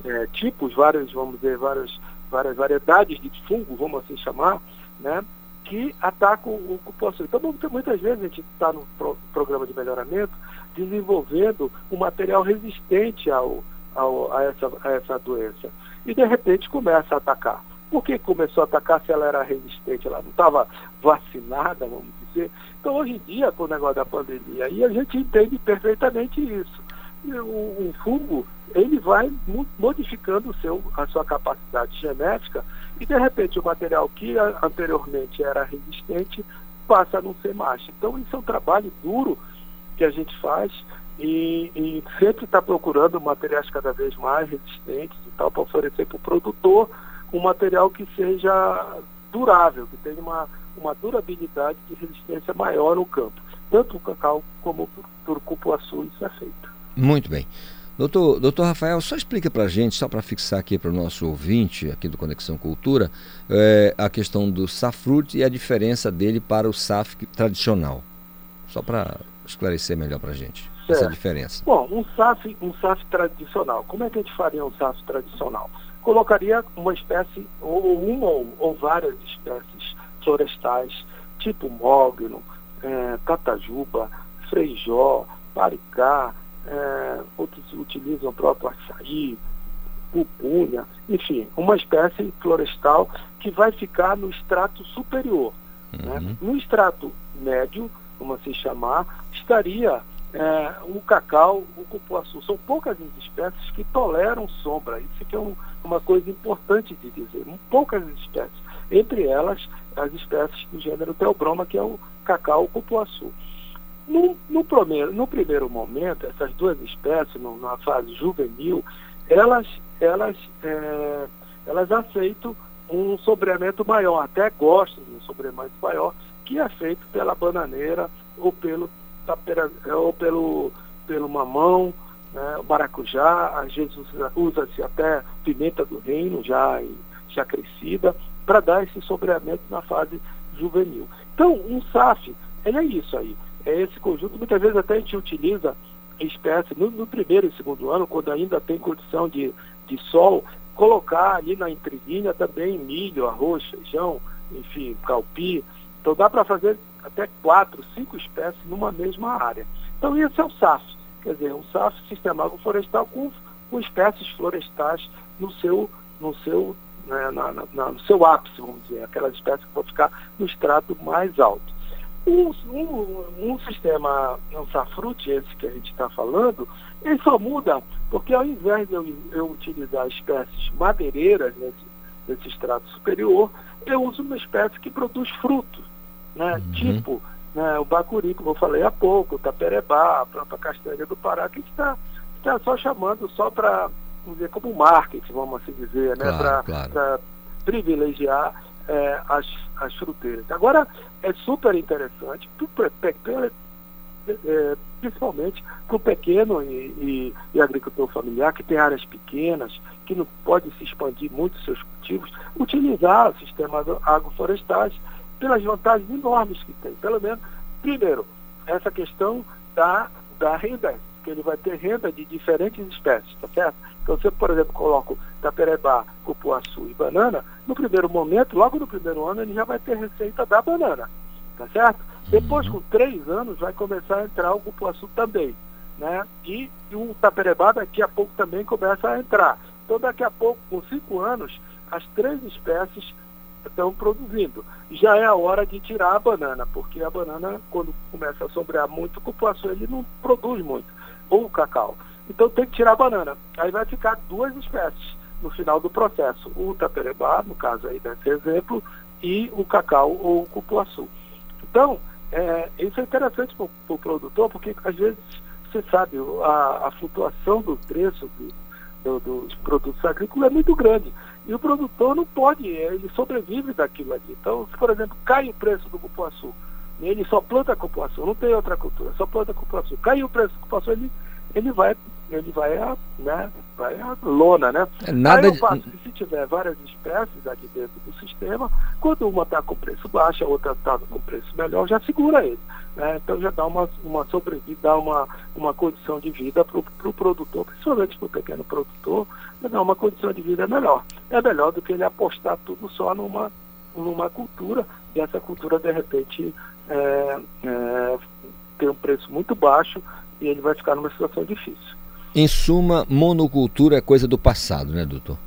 é, tipos, vários, vamos dizer, várias, várias variedades de fungo, vamos assim chamar, né, que atacam o cupuaçu. Então, muitas vezes a gente está no pro, programa de melhoramento desenvolvendo um material resistente ao, ao, a, essa, a essa doença. E, de repente, começa a atacar. Por que começou a atacar se ela era resistente? Ela não estava vacinada, vamos dizer. Então, hoje em dia, com o negócio da pandemia, aí a gente entende perfeitamente isso. o, o fungo ele vai modificando seu, a sua capacidade genética e, de repente, o material que anteriormente era resistente passa a não ser mais. Então, isso é um trabalho duro que a gente faz e, e sempre está procurando materiais cada vez mais resistentes e tal, para oferecer para o produtor um material que seja durável, que tenha uma, uma durabilidade de resistência maior no campo. Tanto o cacau como o cupuaçu, isso é feito. Muito bem. Doutor, doutor Rafael, só explica para a gente, só para fixar aqui para o nosso ouvinte aqui do Conexão Cultura, é, a questão do safrute e a diferença dele para o saf tradicional. Só para esclarecer melhor para a gente certo. essa diferença. Bom, um saf, um saf tradicional, como é que a gente faria um saf tradicional? Colocaria uma espécie, ou uma ou, várias espécies florestais, tipo mogno, é, catajuba, freijó, paricá, é, outros utilizam o próprio açaí, pupunha, enfim, uma espécie florestal que vai ficar no extrato superior. Né? Uhum. Né? No extrato médio, como assim chamar, estaria é, o cacau, o cupuaçu. São poucas as espécies que toleram sombra. Isso que é um, uma coisa importante de dizer. Poucas espécies. Entre elas, as espécies do gênero Teobroma, que é o cacau o cupuaçu. No, no, primeiro, no primeiro momento, essas duas espécies, na fase juvenil, elas, elas, é, elas aceitam um sobreamento maior, até gostam de um sobreamento maior, que é feito pela bananeira ou pelo, tapera, ou pelo, pelo mamão, né, o maracujá, às vezes usa-se até pimenta do reino já, já crescida, para dar esse sobreamento na fase juvenil. Então, um SAF, ele é isso aí é esse conjunto. Muitas vezes até a gente utiliza espécie no, no, primeiro e segundo ano, quando ainda tem condição de, de sol, colocar ali na entrelinha também milho, arroz, feijão, enfim, calpi. Então dá para fazer até quatro, cinco espécies numa mesma área. Então esse é o SAF, quer dizer, um SAF, Sistema Agroflorestal, com, com espécies florestais no seu, no seu, né, na, na, no seu ápice, vamos dizer, aquelas espécies que vão ficar no extrato mais alto. Um, um, um sistema, safrute, esse que a gente está falando, ele só muda porque ao invés de eu, eu utilizar espécies madeireiras nesse, nesse extrato superior, eu uso uma espécie que produz frutos, né? Uhum. tipo né, o bacuri, como eu falei há pouco, o taperebá, a própria castanha do Pará, que está tá só chamando só para, vamos dizer, como marketing, vamos assim dizer, né? Claro, para claro. privilegiar é, as, as fruteiras. Agora, é super interessante, é, principalmente para o pequeno e, e, e, agricultor familiar, que tem áreas pequenas, que não pode se expandir muito seus cultivos, utilizar sistemas agroflorestais pelas vantagens enormes que tem. Pelo menos, primeiro, essa questão da, da renda, que ele vai ter renda de diferentes espécies, tá certo? Então, se eu, por exemplo, coloco taperebá, cupuaçu e banana, no primeiro momento, logo no primeiro ano, ele já vai ter receita da banana, tá certo? Depois, com três anos, vai começar a entrar o cupuaçu também, né? E, e o taperebá daqui a pouco também começa a entrar. Então, daqui a pouco, com cinco anos, as três espécies estão produzindo. Já é a hora de tirar a banana, porque a banana, quando começa a sombrear muito o cupuaçu, ele não produz muito, ou o cacau. Então tem que tirar a banana. Aí vai ficar duas espécies no final do processo. O taperebá, no caso aí desse exemplo, e o cacau ou o cupuaçu. Então, é, isso é interessante para o pro produtor, porque às vezes você sabe, a, a flutuação do preço do, do, dos produtos agrícolas é muito grande. E o produtor não pode, ele sobrevive daquilo ali. Então, se por exemplo cai o preço do cupuaçu, ele só planta cupuaçu, não tem outra cultura, só planta cupuaçu. Cai o preço do cupuaçu, ele, ele vai ele vai a, né, vai a lona, né? Nada Aí eu se tiver várias espécies aqui dentro do sistema, quando uma está com preço baixo, a outra está com preço melhor, já segura ele. Né? Então já dá uma, uma sobrevida, dá uma, uma condição de vida para o pro produtor, principalmente para o pequeno produtor, dá uma condição de vida melhor. É melhor do que ele apostar tudo só numa, numa cultura, e essa cultura de repente é, é, tem um preço muito baixo e ele vai ficar numa situação difícil. Em suma, monocultura é coisa do passado, né, doutor?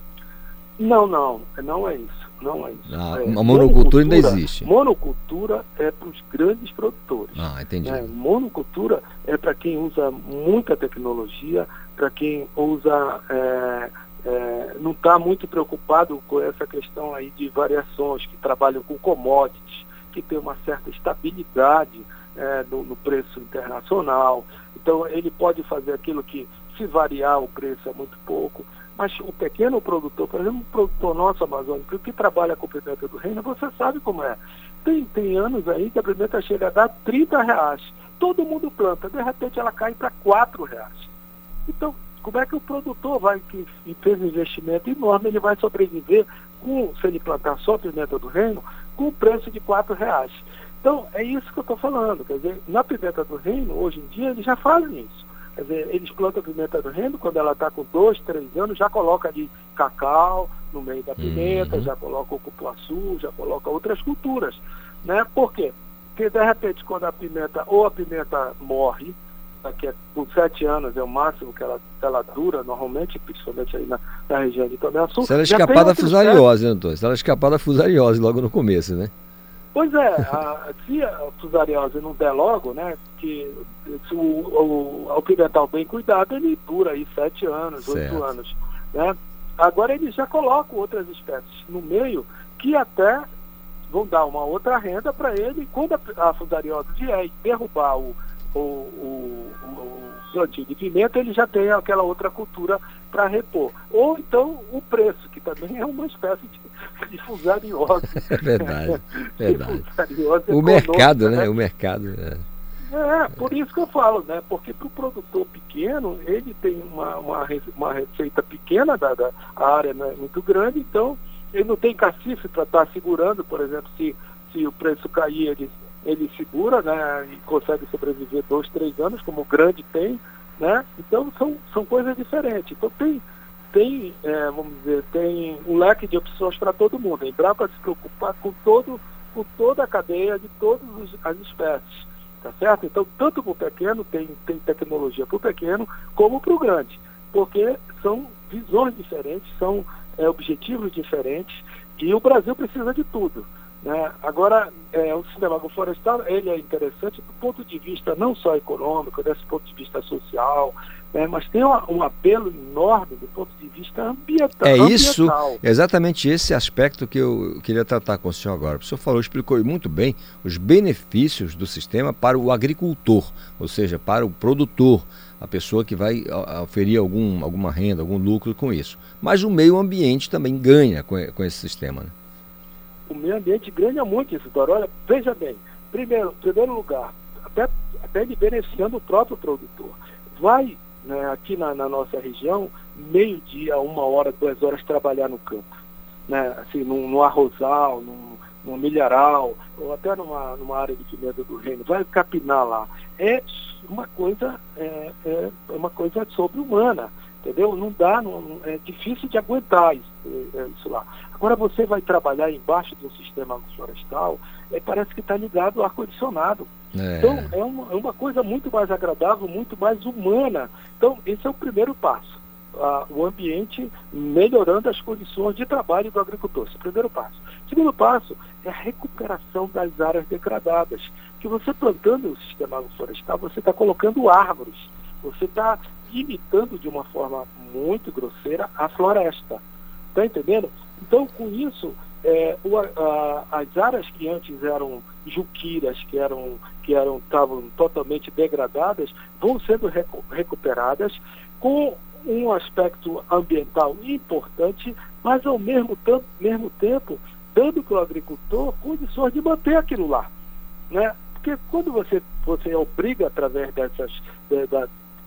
Não, não, não é isso. Não é isso. Ah, é, a monocultura ainda existe. Monocultura é para os grandes produtores. Ah, entendi. É, monocultura é para quem usa muita tecnologia, para quem usa. É, é, não está muito preocupado com essa questão aí de variações, que trabalham com commodities, que tem uma certa estabilidade é, no, no preço internacional. Então ele pode fazer aquilo que se variar o preço é muito pouco. Mas o pequeno produtor, por exemplo, o produtor nosso amazônico, que trabalha com pimenta do reino, você sabe como é. Tem, tem anos aí que a pimenta chega a dar 30 reais. Todo mundo planta, de repente ela cai para 4 reais. Então, como é que o produtor vai, que fez um investimento enorme, ele vai sobreviver com, se ele plantar só pimenta do reino, com o preço de 4 reais? Então, é isso que eu estou falando. Quer dizer, na pimenta do reino, hoje em dia, eles já fazem isso. Quer dizer, eles plantam a pimenta do reino, quando ela está com dois, três anos, já coloca ali cacau no meio da pimenta, uhum. já coloca o cupuaçu, já coloca outras culturas. Né? Por quê? Porque de repente quando a pimenta, ou a pimenta morre, daqui a, com sete anos é o máximo que ela, ela dura, normalmente, principalmente aí na, na região de Tomé Açúcar. Se ela escapar da fusariose, né, doutor? Se ela escapar da fusariose logo no começo, né? Pois é, a, se a fusariose não der logo, né, que se o, o, o pimental bem cuidado, ele dura aí sete anos, oito anos, né? Agora eles já colocam outras espécies no meio que até vão dar uma outra renda para ele quando a, a fusariose vier e derrubar o, o, o, o plantio de pimenta, ele já tem aquela outra cultura para repor. Ou então o preço, que também é uma espécie de de fusariose. É verdade, verdade. o mercado, né? né? O mercado. É. É, por isso que eu falo, né? Porque para o produtor pequeno, ele tem uma, uma, uma receita pequena, da, da a área não é muito grande, então ele não tem cacife para estar tá segurando, por exemplo, se, se o preço cair, ele, ele segura, né? E consegue sobreviver dois, três anos, como o grande tem, né? Então são, são coisas diferentes. Então tem, tem, é, vamos dizer, tem um leque de opções para todo mundo. A Embrapa se preocupar com, todo, com toda a cadeia de todas as espécies. Tá certo? Então, tanto para o pequeno, tem, tem tecnologia para o pequeno, como para o grande. Porque são visões diferentes, são é, objetivos diferentes, e o Brasil precisa de tudo. Né? Agora, é, o sistema agroflorestal ele é interessante do ponto de vista não só econômico, desse ponto de vista social, né? mas tem um, um, apelo enorme do ponto de vista ambiental. É isso, exatamente esse aspecto que eu queria tratar com o senhor agora. O senhor falou, explicou muito bem os benefícios do sistema para o agricultor, ou seja, para o produtor, a pessoa que vai oferir algum, alguma renda, algum lucro com isso. Mas o meio ambiente também ganha com, com esse sistema. Né? O meio ambiente ganha muito isso, Dora. Olha, veja bem, primeiro, primeiro lugar, até, até beneficiando o próprio produtor. Vai né, aqui na, na, nossa região, meio-dia, uma hora, duas horas trabalhar no campo. Né, assim, no, no arrozal, no, no milharal, ou até numa, numa área de pimenta do reino, vai capinar lá. É uma coisa, é, é uma coisa sobre-humana, entendeu? Não dá, não, é difícil de aguentar isso, é, isso lá. Agora você vai trabalhar embaixo do sistema florestal, é, parece que está ligado ao ar-condicionado. É. Então, é uma, é uma coisa muito mais agradável, muito mais humana. Então, esse é o primeiro passo. a, o ambiente, melhorando as condições de trabalho do agricultor. Esse é o primeiro passo. O segundo passo é a recuperação das áreas degradadas. Que você plantando o sistema florestal, você está colocando árvores, você está imitando de uma forma muito grosseira a floresta. Está entendendo? Então, com isso, é, o, a, as áreas que antes eram juquiras, que eram que eram estavam totalmente degradadas, vão sendo recu recuperadas com um aspecto ambiental importante, mas ao mesmo, mesmo tempo dando para o agricultor condições de manter aquilo lá. Né? Porque quando você, você obriga através dessas de,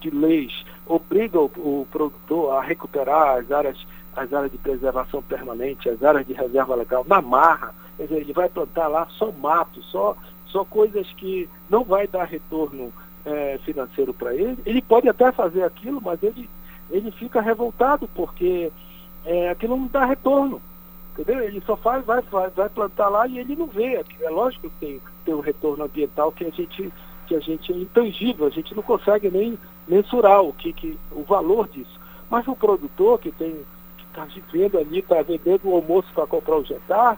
de, leis, obriga o, o, produtor a recuperar as áreas, as áreas de preservação permanente, as áreas de reserva legal na marra, quer dizer, ele vai plantar lá só mato, só, só coisas que não vai dar retorno é, financeiro para ele. Ele pode até fazer aquilo, mas ele, ele fica revoltado porque é, aquilo não dá retorno. Entendeu? Ele só faz, vai, vai, vai plantar lá e ele não vê. É lógico que tem, tem um retorno ambiental que a gente que a gente é intangível, a gente não consegue nem mensurar o que, que o valor disso. Mas o produtor que tem está vivendo ali, está vendendo o almoço para comprar o jantar,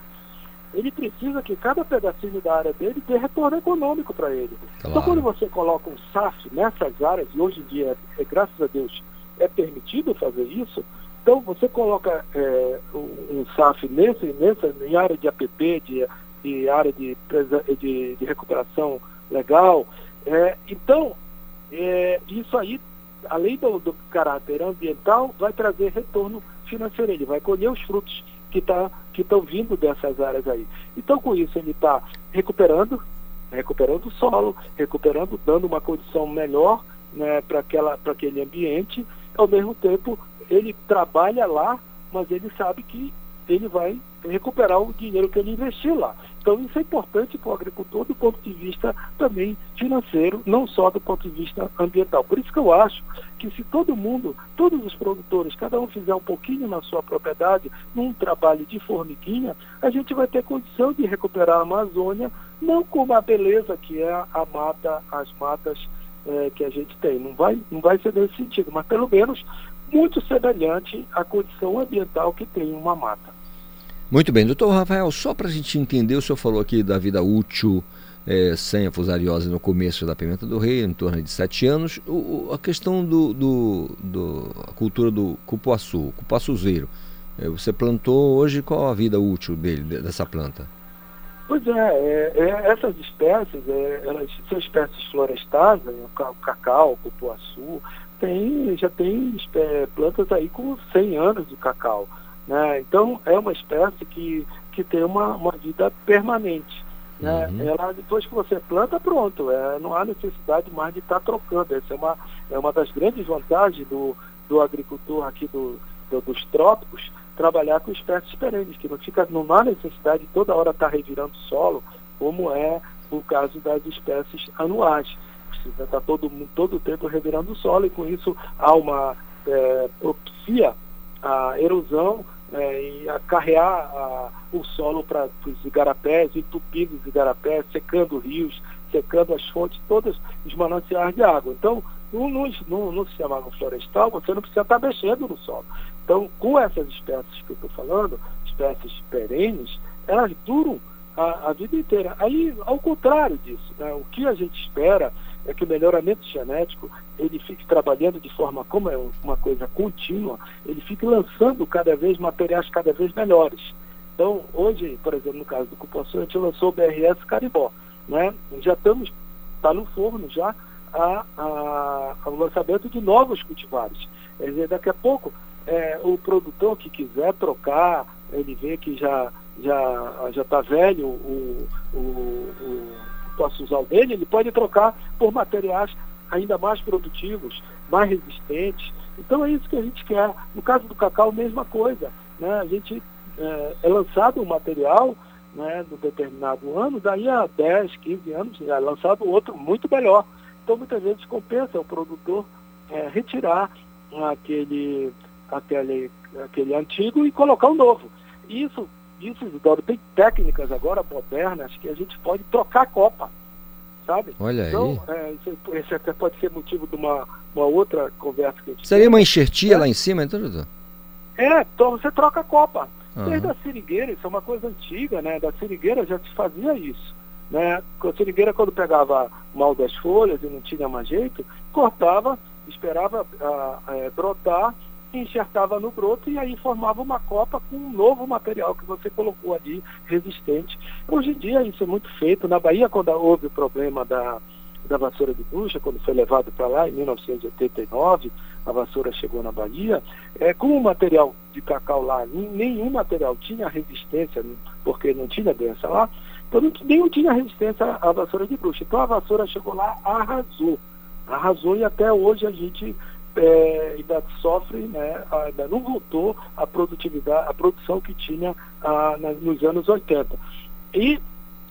ele precisa que cada pedacinho da área dele dê retorno econômico para ele. Claro. Então, quando você coloca um SAF nessas áreas, e hoje em dia, é, graças a Deus, é permitido fazer isso, então você coloca é, um, um SAF nesse, nessa, em área de APP, de, de área de, de, de recuperação legal, é, então é, isso aí, além do, do caráter ambiental, vai trazer retorno financeiro, ele vai colher os frutos que tá, estão vindo dessas áreas aí. Então, com isso, ele está recuperando, recuperando o solo, recuperando, dando uma condição melhor né, para aquele ambiente. Ao mesmo tempo, ele trabalha lá, mas ele sabe que ele vai recuperar o dinheiro que ele investiu lá. Então isso é importante para o agricultor do ponto de vista também financeiro, não só do ponto de vista ambiental. Por isso que eu acho que se todo mundo, todos os produtores, cada um fizer um pouquinho na sua propriedade, num trabalho de formiguinha, a gente vai ter condição de recuperar a Amazônia, não com a beleza que é a mata, as matas é, que a gente tem. Não vai, não vai ser nesse sentido, mas pelo menos muito semelhante à condição ambiental que tem uma mata. Muito bem, doutor Rafael, só para a gente entender, o senhor falou aqui da vida útil é, sem a fusariose no começo da pimenta do rei, em torno de sete anos. O, a questão do, do, do, a cultura do cupuaçu, cupuaçuzeiro, é, você plantou hoje, qual a vida útil dele, dessa planta? Pois é, é, é essas espécies, é, elas são espécies florestais, né, o cacau, o cupuaçu, tem, já tem é, plantas aí com 100 anos de cacau. Né? Então, é uma espécie que, que tem uma, uma vida permanente. Né? Uhum. Ela, depois que você planta, pronto, é, não há necessidade mais de estar tá trocando. Essa é uma, é uma das grandes vantagens do, do agricultor aqui do, do, dos trópicos, trabalhar com espécies perenes, que não, fica, não há necessidade de toda hora estar tá revirando solo, como é o caso das espécies anuais precisa estar todo, todo o tempo revirando o solo e com isso há uma é, propicia a erosão é, e acarrear a, o solo para os igarapés, entupindo os igarapés, secando rios, secando as fontes, todos os mananciais de água. Então, no, no, sistema florestal, você não precisa estar mexendo no solo. Então, com essas espécies que eu estou falando, espécies perenes, elas duram a, a, vida inteira. Aí, ao contrário disso, né, o que a gente espera é que o melhoramento genético ele fique trabalhando de forma como é uma coisa contínua, ele fique lançando cada vez materiais cada vez melhores. Então, hoje, por exemplo, no caso do cupuaçu, a gente lançou o BRS Caribó. Né? Já estamos, está no forno já a, a, o lançamento de novos cultivares. Quer dizer, daqui a pouco, é, o produtor que quiser trocar, ele vê que já já já está velho o, o, o possa usar o dele, ele pode trocar por materiais ainda mais produtivos, mais resistentes. Então é isso que a gente quer. No caso do cacau, mesma coisa. Né? A gente é, é lançado um material né, no determinado ano, daí a 10, 15 anos é lançado outro muito melhor. Então muitas vezes compensa o produtor é, retirar aquele, aquele, aquele antigo e colocar um novo. Isso disso, Isidoro, tem técnicas agora modernas que a gente pode trocar a copa, sabe? Olha então, aí. É, esse, até pode ser motivo de uma, uma outra conversa que a gente Seria uma enxertia é. lá em cima, então, doutor? É, então você troca a copa. Uhum. Desde a seringueira, isso é uma coisa antiga, né? Da seringueira já se fazia isso. Né? A seringueira, quando pegava mal das folhas e não tinha mais jeito, cortava, esperava uh, uh, brotar enxertava no broto e aí formava uma copa com um novo material que você colocou ali resistente. Hoje em dia isso é muito feito. Na Bahia, quando houve o problema da, da vassoura de bucha, quando foi levado para lá em 1989, a vassoura chegou na Bahia, é, com o material de cacau lá, nenhum material tinha resistência, porque não tinha doença lá, então nenhum tinha resistência à vassoura de bruxa. Então a vassoura chegou lá, arrasou. Arrasou e até hoje a gente é, ainda sofre, né, ainda não voltou a produtividade, a produção que tinha ah, nos anos 80. E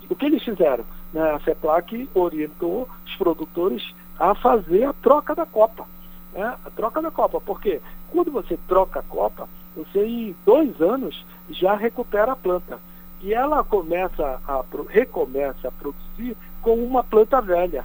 o que eles fizeram? Né, a CEPLAC orientou os produtores a fazer a troca da copa. Né, a troca da copa, porque quando você troca a copa, você em dois anos já recupera a planta. E ela começa a, recomeça a produzir com uma planta velha.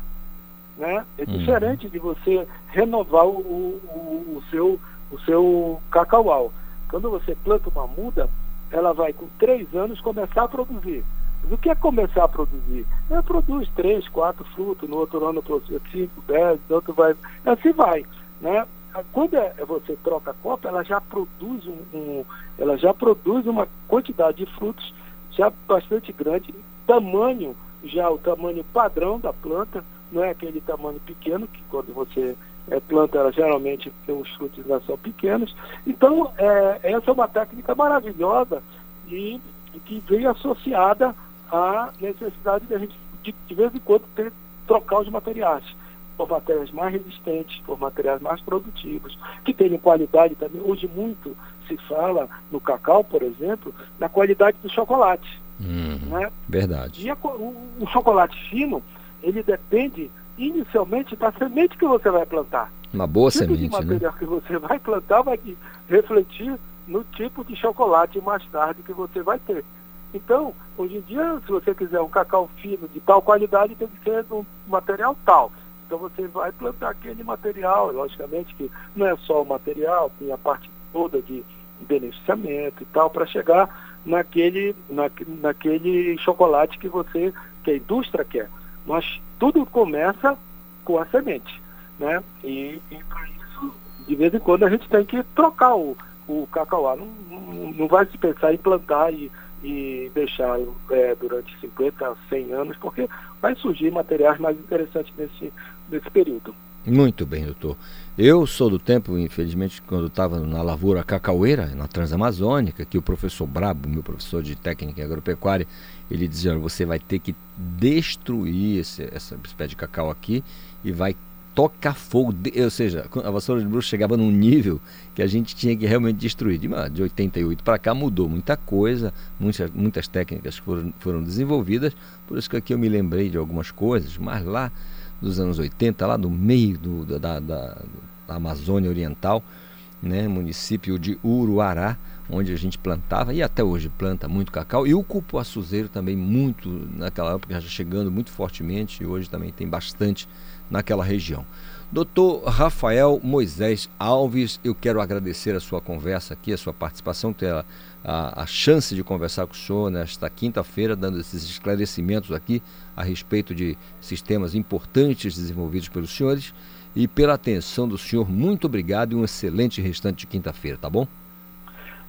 Né? É uhum. diferente de você renovar o, o, o, seu, o seu cacaual. Quando você planta uma muda, ela vai com três anos começar a produzir. Mas o que é começar a produzir? Ela produz três, quatro frutos, no outro ano produz cinco, dez, no outro vai. Assim vai. Né? Quando é, você troca a copa, ela já produz um, um, ela já produz uma quantidade de frutos já bastante grande, tamanho, já o tamanho padrão da planta, não é aquele tamanho pequeno, que quando você é, planta, ela geralmente tem os frutos ainda são pequenos. Então, é, essa é uma técnica maravilhosa e, e, que vem associada à necessidade de a gente, de, de vez em quando, ter, trocar os materiais por materiais mais resistentes, por materiais mais produtivos, que tenham qualidade também. Hoje muito se fala no cacau, por exemplo, na qualidade do chocolate. Hum, né? Verdade. E a, o, o chocolate fino, ele depende inicialmente da semente que você vai plantar. Uma boa o tipo semente, de material né? que você vai plantar vai refletir no tipo de chocolate mais tarde que você vai ter. Então, hoje em dia, se você quiser um cacau fino de tal qualidade, tem que ser de um material tal. Então você vai plantar aquele material, logicamente que não é só o material, tem a parte toda de beneficiamento e tal, para chegar naquele, na, naquele chocolate que você, que a indústria quer. Mas tudo começa com a semente. Né? E, e para isso, de vez em quando, a gente tem que trocar o, o cacauá. Não, não, vai se pensar em plantar e, e deixar é, durante 50, 100 anos, porque vai surgir materiais mais interessantes nesse, nesse período. Muito bem, doutor. Eu sou do tempo, infelizmente, quando estava na lavoura cacaueira, na Transamazônica, que o professor Brabo, meu professor de técnica agropecuária, ele dizia, olha, você vai ter que destruir esse, essa espécie de cacau aqui e vai tocar fogo, ou seja, a vassoura de bruxo chegava num nível que a gente tinha que realmente destruir. De, de 88 para cá mudou muita coisa, muitas, muitas técnicas foram, foram desenvolvidas, por isso que aqui eu me lembrei de algumas coisas, mas lá dos anos 80, lá no meio do, da, da, da Amazônia Oriental, né, município de Uruará, onde a gente plantava e até hoje planta muito cacau e o cupuaçuzeiro também muito naquela época já chegando muito fortemente e hoje também tem bastante naquela região. Doutor Rafael Moisés Alves, eu quero agradecer a sua conversa aqui, a sua participação, ter a, a, a chance de conversar com o senhor nesta quinta-feira, dando esses esclarecimentos aqui a respeito de sistemas importantes desenvolvidos pelos senhores e pela atenção do senhor. Muito obrigado e um excelente restante de quinta-feira, tá bom?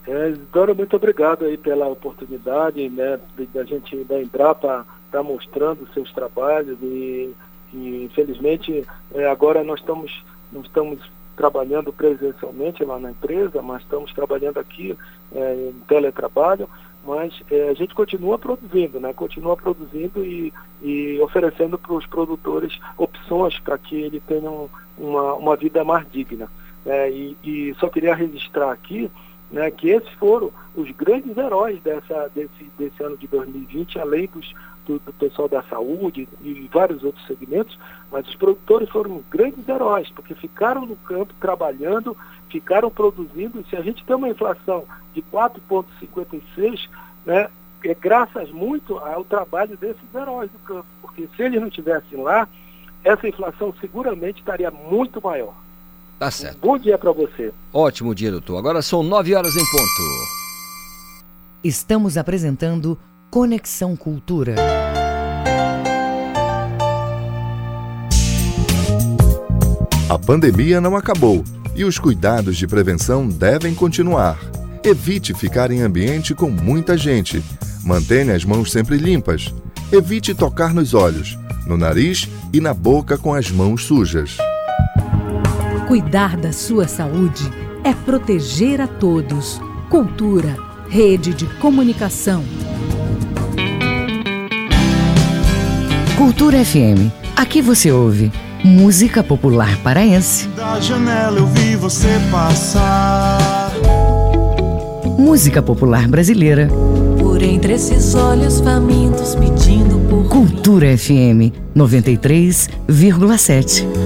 É, muito obrigado aí pela oportunidade, né, da gente da Embrapa estar tá mostrando seus trabalhos e, e infelizmente é, agora nós estamos não estamos trabalhando presencialmente lá na empresa, mas estamos trabalhando aqui é, em teletrabalho, mas é, a gente continua produzindo, né? Continua produzindo e, e oferecendo para os produtores opções para que ele tenham uma, uma vida mais digna. É, e, e só queria registrar aqui né, que esses foram os grandes heróis dessa, desse, desse ano de 2020, além dos, do, do, pessoal da saúde e vários outros segmentos, mas os produtores foram grandes heróis, porque ficaram no campo trabalhando, ficaram produzindo, e se a gente tem uma inflação de 4,56, né, é graças muito ao trabalho desses heróis do campo, porque se eles não estivessem lá, essa inflação seguramente estaria muito maior. Tá certo. Bom dia para você. Ótimo dia, doutor. Agora são nove horas em ponto. Estamos apresentando Conexão Cultura. A pandemia não acabou e os cuidados de prevenção devem continuar. Evite ficar em ambiente com muita gente. Mantenha as mãos sempre limpas. Evite tocar nos olhos, no nariz e na boca com as mãos sujas. Cuidar da sua saúde é proteger a todos. Cultura, rede de comunicação. Cultura FM. Aqui você ouve música popular paraense. Da janela eu vi você passar. Música popular brasileira. Por entre esses olhos famintos pedindo por Cultura FM 93,7.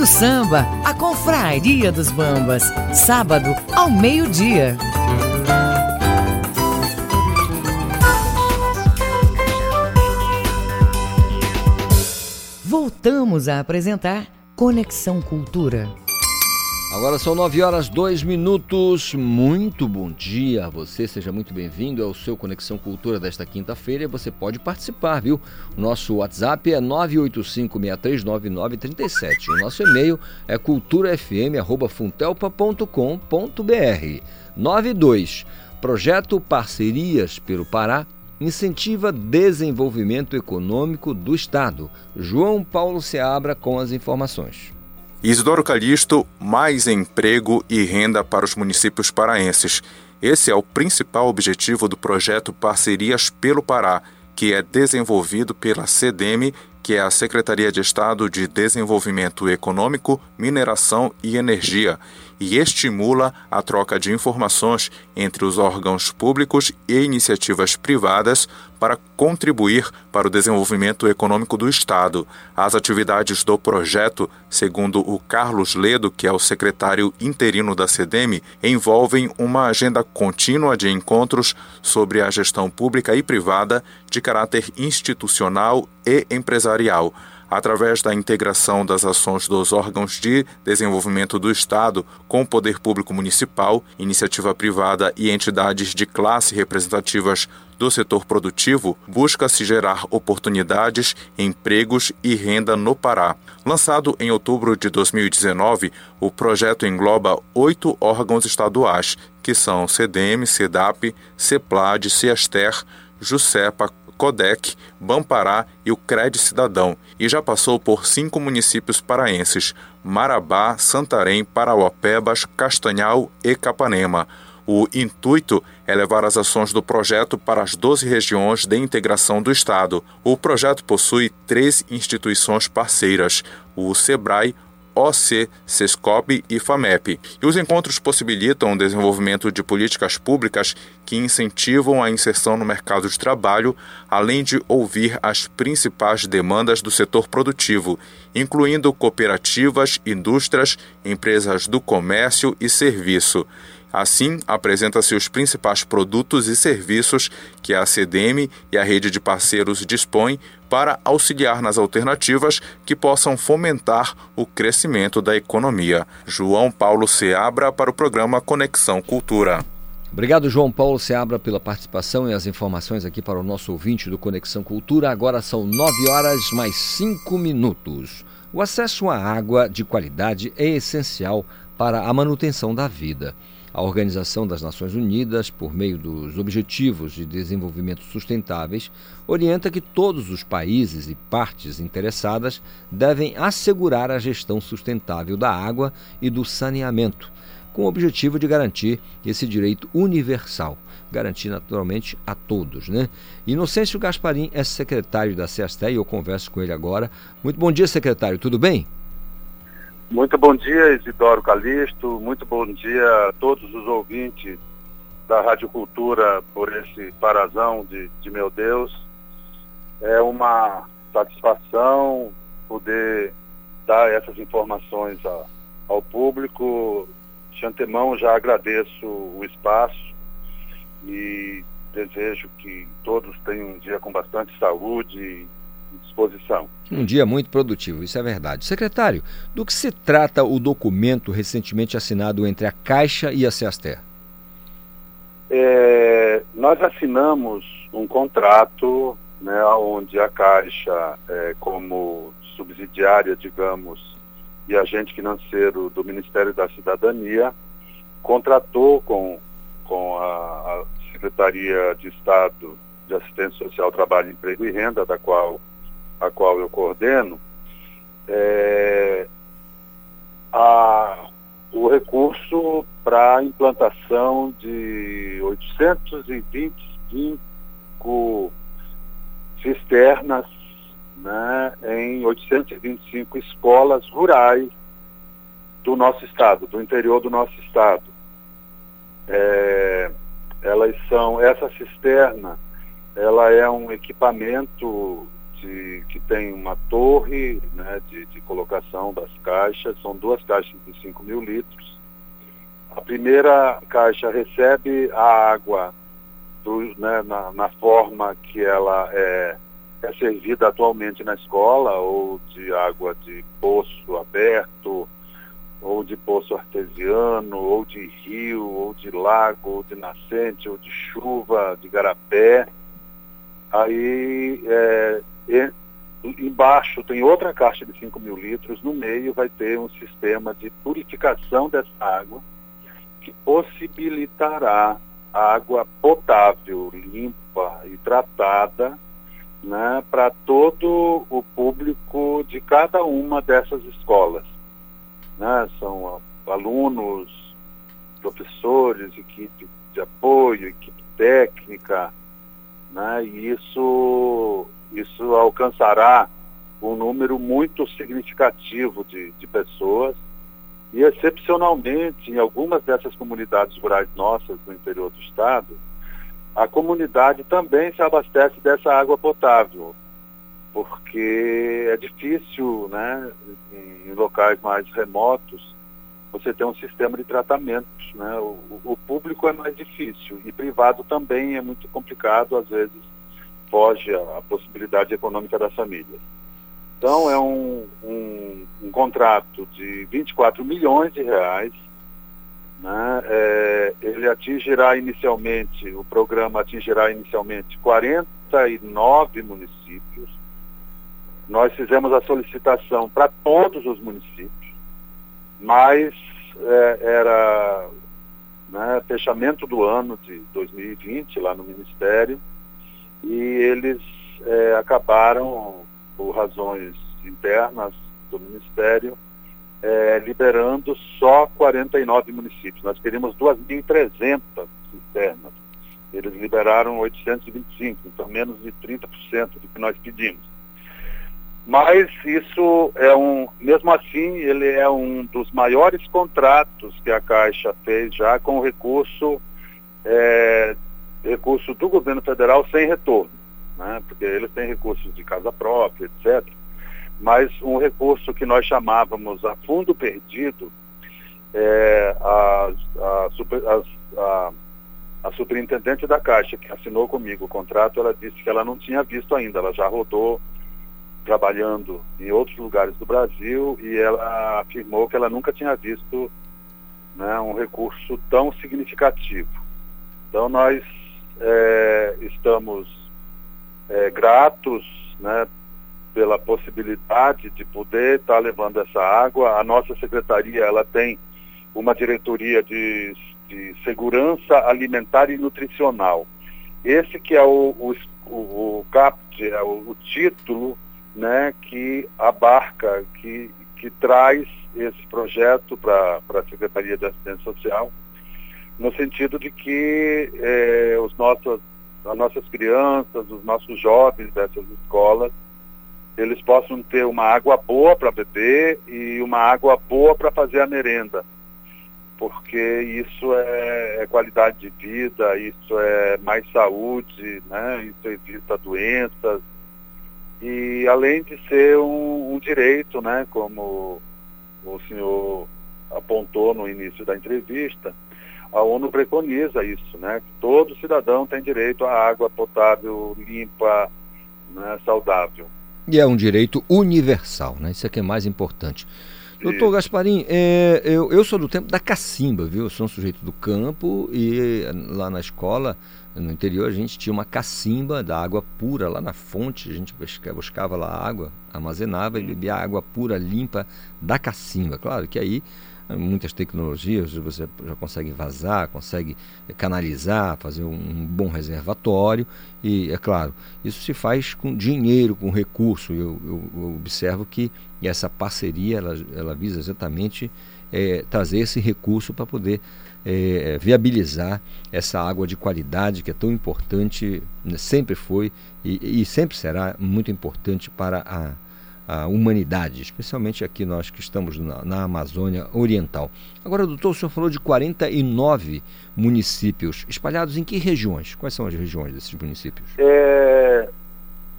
Do Samba, a Confraria dos Bambas, sábado ao meio-dia. Voltamos a apresentar Conexão Cultura. Agora são 9 horas 2 minutos. Muito bom dia a você, seja muito bem-vindo ao seu Conexão Cultura desta quinta-feira. Você pode participar, viu? O nosso WhatsApp é 985639937. O nosso e-mail é culturafm@funtelpa.com.br. 92 Projeto Parcerias pelo Pará incentiva desenvolvimento econômico do Estado. João Paulo Seabra com as informações. Isidoro Calixto, mais emprego e renda para os municípios paraenses. Esse é o principal objetivo do projeto Parcerias pelo Pará, que é desenvolvido pela CDM, que é a Secretaria de Estado de Desenvolvimento Econômico, Mineração e Energia, e estimula a troca de informações entre os órgãos públicos e iniciativas privadas para contribuir para o desenvolvimento econômico do Estado. As atividades do projeto, segundo o Carlos Ledo, que é o secretário interino da CDM, envolvem uma agenda contínua de encontros sobre a gestão pública e privada de caráter institucional e empresarial através da integração das ações dos órgãos de desenvolvimento do Estado com o poder público municipal, iniciativa privada e entidades de classe representativas do setor produtivo, busca-se gerar oportunidades, empregos e renda no Pará. Lançado em outubro de 2019, o projeto engloba oito órgãos estaduais, que são CDM, CEDAP, CEPLAD, CESTER, JUSEPA, CODEC, Bampará e o Cred Cidadão, e já passou por cinco municípios paraenses: Marabá, Santarém, Parauapebas, Castanhal e Capanema. O intuito é levar as ações do projeto para as 12 regiões de integração do Estado. O projeto possui três instituições parceiras: o SEBRAE, OC, SESCOP e FAMEP. E os encontros possibilitam o desenvolvimento de políticas públicas que incentivam a inserção no mercado de trabalho, além de ouvir as principais demandas do setor produtivo, incluindo cooperativas, indústrias, empresas do comércio e serviço. Assim, apresenta-se os principais produtos e serviços que a CDM e a rede de parceiros dispõem para auxiliar nas alternativas que possam fomentar o crescimento da economia. João Paulo Seabra para o programa Conexão Cultura. Obrigado, João Paulo Seabra, pela participação e as informações aqui para o nosso ouvinte do Conexão Cultura. Agora são 9 horas mais 5 minutos. O acesso à água de qualidade é essencial para a manutenção da vida. A Organização das Nações Unidas, por meio dos Objetivos de Desenvolvimento Sustentáveis, orienta que todos os países e partes interessadas devem assegurar a gestão sustentável da água e do saneamento, com o objetivo de garantir esse direito universal, garantir naturalmente a todos. Né? Inocêncio Gasparim é secretário da CESTE e eu converso com ele agora. Muito bom dia, secretário, tudo bem? Muito bom dia, Isidoro Calixto. Muito bom dia a todos os ouvintes da Rádio Cultura por esse parazão de, de meu Deus. É uma satisfação poder dar essas informações a, ao público. De antemão já agradeço o espaço e desejo que todos tenham um dia com bastante saúde disposição. Um dia muito produtivo, isso é verdade. Secretário, do que se trata o documento recentemente assinado entre a Caixa e a Seaster? É, nós assinamos um contrato né, onde a Caixa, é, como subsidiária, digamos, e agente financeiro do Ministério da Cidadania, contratou com, com a, a Secretaria de Estado de Assistência Social, Trabalho, Emprego e Renda, da qual, a qual eu coordeno, é, a, o recurso para a implantação de 825 cisternas né, em 825 escolas rurais do nosso estado, do interior do nosso estado. É, elas são, essa cisterna, ela é um equipamento de, que tem uma torre né, de, de colocação das caixas, são duas caixas de 5 mil litros. A primeira caixa recebe a água do, né, na, na, forma que ela é, é servida atualmente na escola, ou de água de poço aberto, ou de poço artesiano, ou de rio, ou de lago, ou de nascente, ou de chuva, de garapé. Aí é, e, embaixo tem outra caixa de 5 mil litros, no meio vai ter um sistema de purificação dessa água que possibilitará água potável, limpa e tratada né, para todo o público de cada uma dessas escolas. Né? São alunos, professores, equipe de apoio, equipe técnica, né? e isso, isso alcançará um número muito significativo de, de pessoas e, excepcionalmente, em algumas dessas comunidades rurais nossas do interior do estado, a comunidade também se abastece dessa água potável, porque é difícil, né, em locais mais remotos, você ter um sistema de tratamento. Né? O, o, público é mais difícil e privado também é muito complicado, às vezes foge a possibilidade econômica das famílias. Então é um, um, um contrato de 24 milhões de reais. Né? É, ele atingirá inicialmente, o programa atingirá inicialmente 49 municípios. Nós fizemos a solicitação para todos os municípios, mas é, era né, fechamento do ano de 2020 lá no Ministério e eles é, acabaram por razões internas do Ministério, é, liberando só 49 municípios. Nós queríamos 2.300 cisternas. Eles liberaram 825, então menos de 30% do que nós pedimos. Mas isso é um, mesmo assim, ele é um dos maiores contratos que a Caixa fez já com recurso, é, recurso do governo federal sem retorno né? porque eles têm recursos de casa própria, etc. Mas um recurso que nós chamávamos a fundo perdido, é, a, a, a, a superintendente da Caixa, que assinou comigo o contrato, ela disse que ela não tinha visto ainda, ela já rodou trabalhando em outros lugares do Brasil e ela afirmou que ela nunca tinha visto né, um recurso tão significativo. Então nós é, estamos é, gratos né, pela possibilidade de poder estar tá levando essa água. A nossa secretaria ela tem uma diretoria de, de segurança alimentar e nutricional. Esse que é o, o, o, o CAPT, é o, o título né, que abarca, que, que traz esse projeto para a Secretaria de Assistência Social, no sentido de que eh, os nossos as nossas crianças, os nossos jovens dessas escolas eles possam ter uma água boa para beber e uma água boa para fazer a merenda. Porque isso é, é, qualidade de vida, isso é mais saúde, né? isso evita doenças. E além de ser um, um direito, né? como o senhor apontou no início da entrevista, a ONU preconiza isso, né? Que todo cidadão tem direito à água potável, limpa, né, saudável. E é um direito universal, né? Isso é que é mais importante. Doutor Gasparim, é, eu, eu sou do tempo da cacimba, viu? Eu sou um sujeito do campo e lá na escola, no interior, a gente tinha uma cacimba da água pura lá na fonte. A gente buscava lá água, armazenava e bebia água pura, limpa da cacimba. Claro que aí muitas tecnologias, você já consegue vazar, consegue canalizar, fazer um, bom reservatório e, é claro, isso se faz com dinheiro, com recurso. Eu, eu, eu observo que essa parceria, ela, ela visa exatamente é, trazer esse recurso para poder é, viabilizar essa água de qualidade que é tão importante, né, sempre foi e, e sempre será muito importante para a a humanidade, especialmente aqui nós que estamos na, na, Amazônia Oriental. Agora, doutor, o senhor falou de 49 municípios espalhados em que regiões? Quais são as regiões desses municípios? É,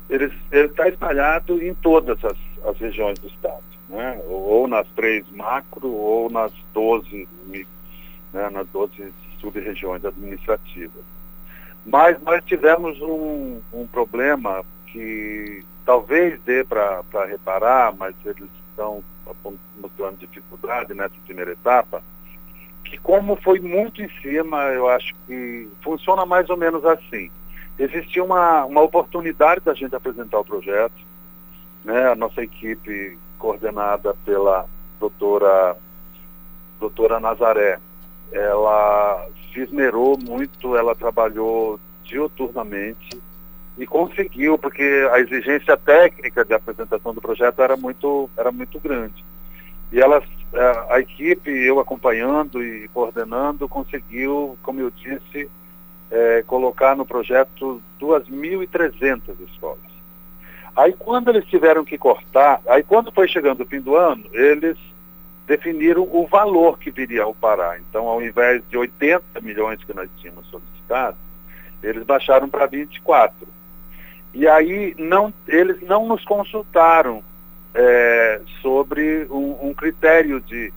ele está espalhado em todas as, as, regiões do estado, né? ou nas três macro, ou nas 12, né? nas 12 sub-regiões administrativas. Mas nós tivemos um, um problema que talvez dê para reparar, mas eles estão mostrando dificuldade nessa primeira etapa, que como foi muito em cima, eu acho que funciona mais ou menos assim. Existia uma, uma oportunidade da gente apresentar o projeto, né? a nossa equipe coordenada pela doutora, doutora Nazaré, ela se esmerou muito, ela trabalhou diuturnamente, e conseguiu, porque a exigência técnica de apresentação do projeto era muito, era muito grande. E elas, a equipe, eu acompanhando e coordenando, conseguiu, como eu disse, é, colocar no projeto 2.300 escolas. Aí quando eles tiveram que cortar, aí quando foi chegando o fim do ano, eles definiram o valor que viria ao Pará. Então, ao invés de 80 milhões que nós tínhamos solicitado, eles baixaram para 24. E aí não, eles não nos consultaram é, sobre um, um critério de,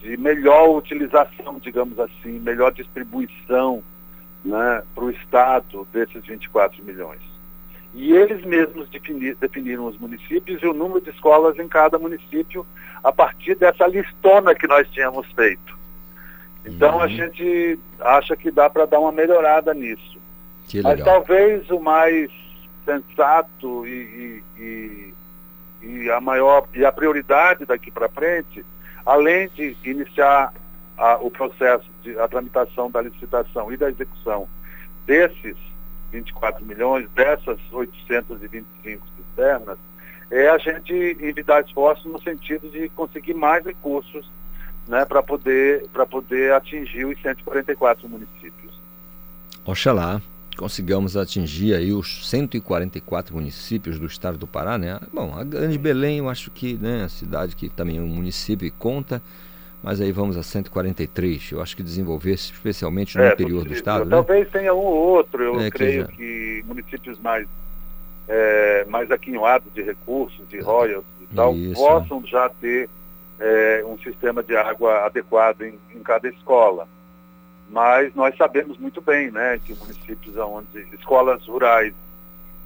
de melhor utilização, digamos assim, melhor distribuição né, para o Estado desses 24 milhões. E eles mesmos defini, definiram os municípios e o número de escolas em cada município a partir dessa listona que nós tínhamos feito. Então uhum. a gente acha que dá para dar uma melhorada nisso. Mas talvez o mais sensato e, e, e, a maior e a prioridade daqui para frente, além de iniciar a, o processo de a tramitação da licitação e da execução desses 24 milhões, dessas 825 cisternas, é a gente envidar esforços no sentido de conseguir mais recursos né, para poder, poder atingir os 144 municípios. Oxalá consigamos atingir aí os 144 municípios do estado do Pará, né? Bom, a Grande Belém, eu acho que, né, a cidade que também é um município e conta, mas aí vamos a 143. Eu acho que desenvolver especialmente no é, interior do estado, né? Talvez tenha um ou outro, eu é, creio que, que, municípios mais é, mais aquinhoados de recursos, de royalties e tal, Isso, possam já ter é, um sistema de água adequado em, em cada escola mas nós sabemos muito bem né, que municípios onde escolas rurais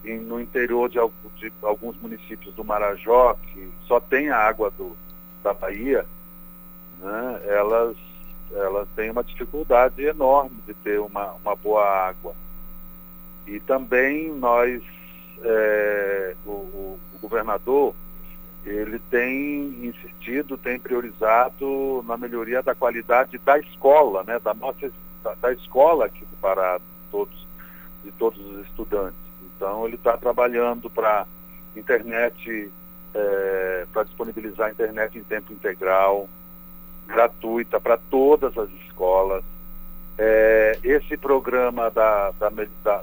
em, no interior de, de, alguns municípios do Marajó, que só tem a água do, da Bahia, né, elas, elas têm uma dificuldade enorme de ter uma, uma boa água. E também nós, é, o, o governador, ele tem insistido, tem priorizado na melhoria da qualidade da escola, né, da nossa da, da escola aqui do Pará, todos, de todos os estudantes. Então ele está trabalhando para internet, é, para disponibilizar internet em tempo integral, gratuita para todas as escolas. É, esse programa da, da,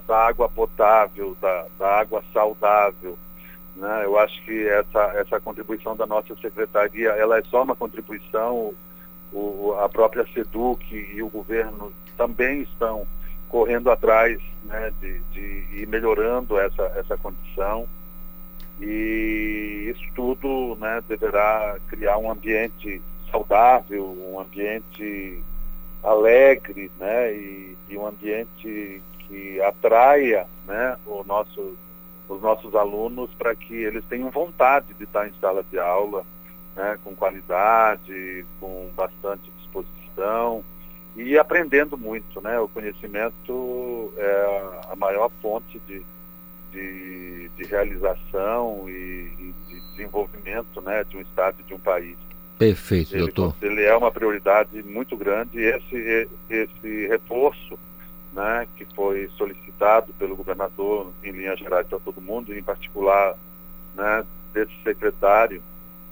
da, água potável, da, da água saudável, Né? Eu acho que essa, essa contribuição da nossa secretaria, ela é só uma contribuição, o, a própria SEDUC e o governo também estão correndo atrás né, de, de ir melhorando essa, essa condição. E isso tudo né, deverá criar um ambiente saudável, um ambiente alegre, né, e, e um ambiente que atraia né, o nosso, os nossos alunos para que eles tenham vontade de estar em sala de aula, né, com qualidade, com bastante disposição e aprendendo muito. Né? O conhecimento é a maior fonte de, de, de realização e, e, de desenvolvimento né, de um Estado e de um país. Perfeito, ele, doutor. Ele é uma prioridade muito grande e esse, esse reforço né, que foi solicitado pelo governador em linhas gerais para todo mundo, em particular né, desse secretário,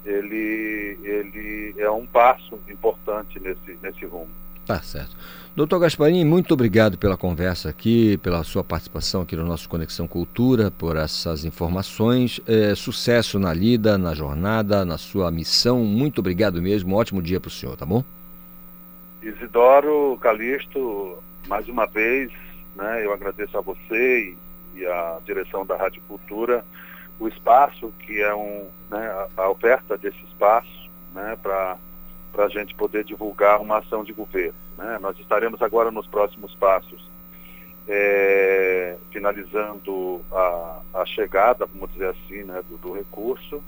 ele, ele é um passo importante nesse, nesse rumo. Tá certo. Doutor Gasparini, muito obrigado pela conversa aqui, pela sua participação aqui no nosso Conexão Cultura, por essas informações. É, sucesso na lida, na jornada, na sua missão. Muito obrigado mesmo. Um ótimo dia para o senhor, tá bom? Isidoro Calixto, mais uma vez, né, eu agradeço a você e, e a direção da Rádio Cultura o espaço, que é um, né, a, oferta desse espaço né, para a gente poder divulgar uma ação de governo. Né? Nós estaremos agora nos próximos passos, é, finalizando a, a, chegada, vamos dizer assim, né, do, do recurso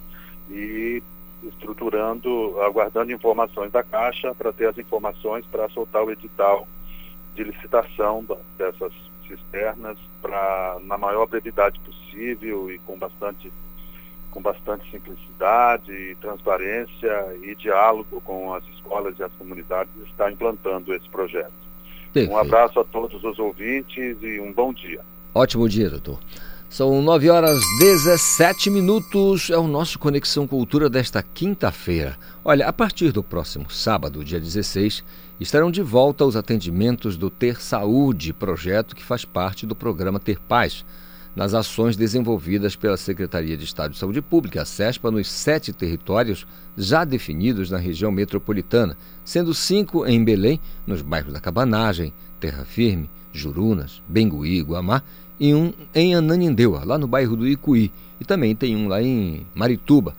e estruturando, aguardando informações da Caixa para ter as informações para soltar o edital de licitação dessas cisternas para na maior brevidade possível e com bastante com bastante simplicidade, transparência e diálogo com as escolas e as comunidades está implantando esse projeto. Perfeito. Um abraço a todos os ouvintes e um bom dia. Ótimo dia, doutor. São 9 horas 17 minutos, é o nosso Conexão Cultura desta quinta-feira. Olha, a partir do próximo sábado, dia 16, estarão de volta os atendimentos do Ter Saúde, projeto que faz parte do programa Ter Paz, nas ações desenvolvidas pela Secretaria de Estado de Saúde Pública, a SESPA, nos sete territórios já definidos na região metropolitana, sendo cinco em Belém, nos bairros da Cabanagem, Terra Firme, Jurunas, Bengui, Guamá e um em Ananindeua, lá no bairro do Icuí. E também tem um lá em Marituba,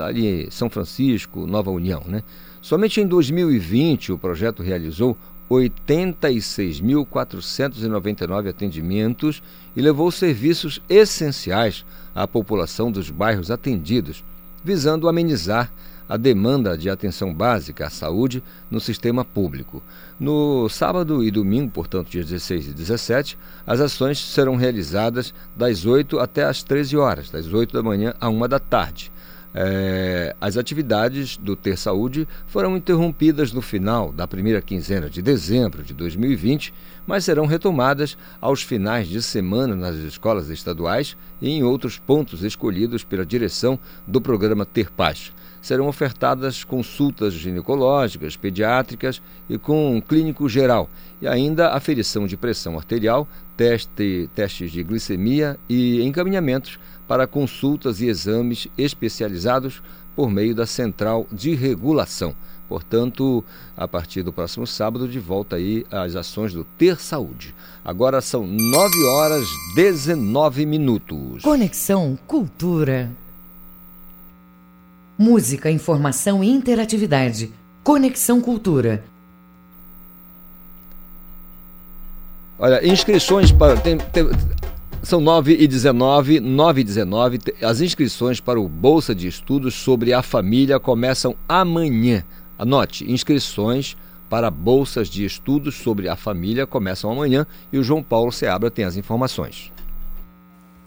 ali São Francisco, Nova União. Né? Somente em 2020 o projeto realizou 86.499 atendimentos e levou serviços essenciais à população dos bairros atendidos, visando amenizar a demanda de atenção básica à saúde no sistema público. No sábado e domingo, portanto, dias 16 e 17, as ações serão realizadas das 8 até as 13 horas, das 8 da manhã à 1 da tarde. É, as atividades do Ter Saúde foram interrompidas no final da primeira quinzena de dezembro de 2020, mas serão retomadas aos finais de semana nas escolas estaduais e em outros pontos escolhidos pela direção do programa Ter Paz. Serão ofertadas consultas ginecológicas, pediátricas e com um clínico geral, e ainda aferição de pressão arterial, teste, testes de glicemia e encaminhamentos para consultas e exames especializados por meio da Central de Regulação. Portanto, a partir do próximo sábado, de volta aí às ações do Ter Saúde. Agora são 9 horas 19 minutos. Conexão Cultura. Música, informação e interatividade. Conexão Cultura. Olha, inscrições para. Tem, tem, são 9 e 19, 9 e 19. As inscrições para o Bolsa de Estudos sobre a Família começam amanhã. Anote, inscrições para bolsas de estudos sobre a família começam amanhã e o João Paulo Seabra tem as informações.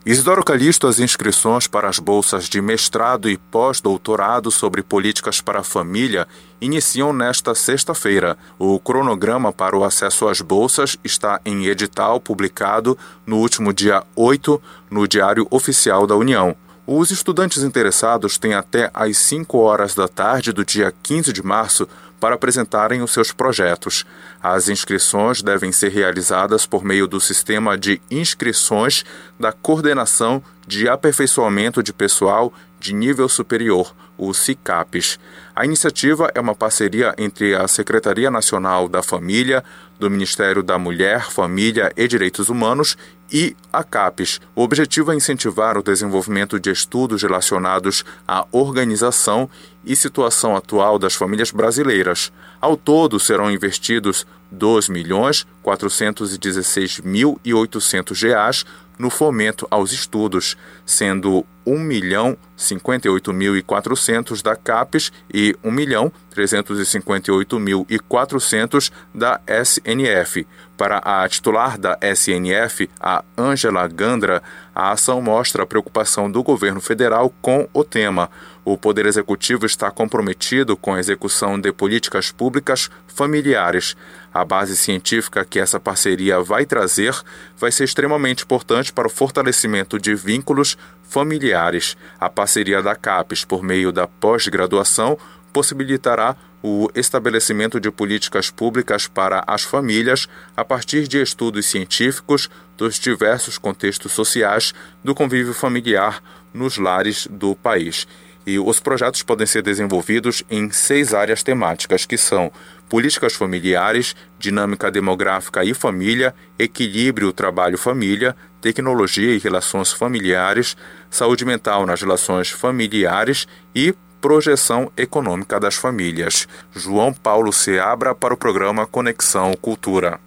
Isidoro Calixto, as inscrições para as bolsas de mestrado e pós-doutorado sobre políticas para a família iniciam nesta sexta-feira. O cronograma para o acesso às bolsas está em edital publicado no último dia 8 no Diário Oficial da União. Os estudantes interessados têm até às 5 horas da tarde do dia 15 de março para apresentarem os seus projetos. As inscrições devem ser realizadas por meio do sistema de inscrições da Coordenação de Aperfeiçoamento de Pessoal de Nível Superior, o CICAPES. A iniciativa é uma parceria entre a Secretaria Nacional da Família, do Ministério da Mulher, Família e Direitos Humanos e a CAPES. O objetivo é incentivar o desenvolvimento de estudos relacionados à organização e situação atual das famílias brasileiras. Ao todo, serão investidos 2.416.800 reais no fomento aos estudos, sendo 1 milhão 58.400 da CAPES e 1 milhão 358.400 da SNF. Para a titular da SNF, a Ângela Gandra, a ação mostra a preocupação do governo federal com o tema. O Poder Executivo está comprometido com a execução de políticas públicas familiares. A base científica que essa parceria vai trazer vai ser extremamente importante para o fortalecimento de vínculos familiares. A parceria da CAPES por meio da pós-graduação possibilitará o estabelecimento de políticas públicas para as famílias a partir de estudos científicos dos diversos contextos sociais do convívio familiar nos lares do país. E os projetos podem ser desenvolvidos em seis áreas temáticas, que são políticas familiares, dinâmica demográfica e família, equilíbrio trabalho-família, tecnologia e relações familiares, saúde mental nas relações familiares e projeção econômica das famílias. João Paulo Seabra para o programa Conexão Cultura.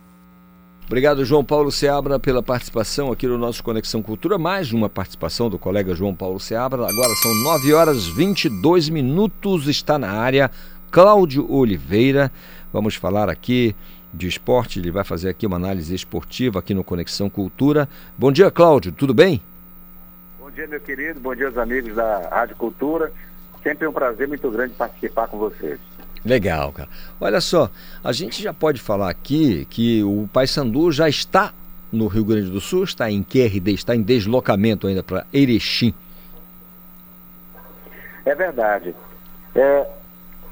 Obrigado, João Paulo Seabra, pela participação aqui no nosso Conexão Cultura. Mais uma participação do colega João Paulo Seabra. Agora são 9 horas 22 minutos. Está na área Cláudio Oliveira. Vamos falar aqui de esporte. Ele vai fazer aqui uma análise esportiva aqui no Conexão Cultura. Bom dia, Cláudio. Tudo bem? Bom dia, meu querido. Bom dia, os amigos da Rádio Cultura. Sempre um prazer muito grande participar com vocês. Legal, cara. Olha só, a gente já pode falar aqui que o Paysandu já está no Rio Grande do Sul, está em QRD, está em deslocamento ainda para Erechim. É verdade. É,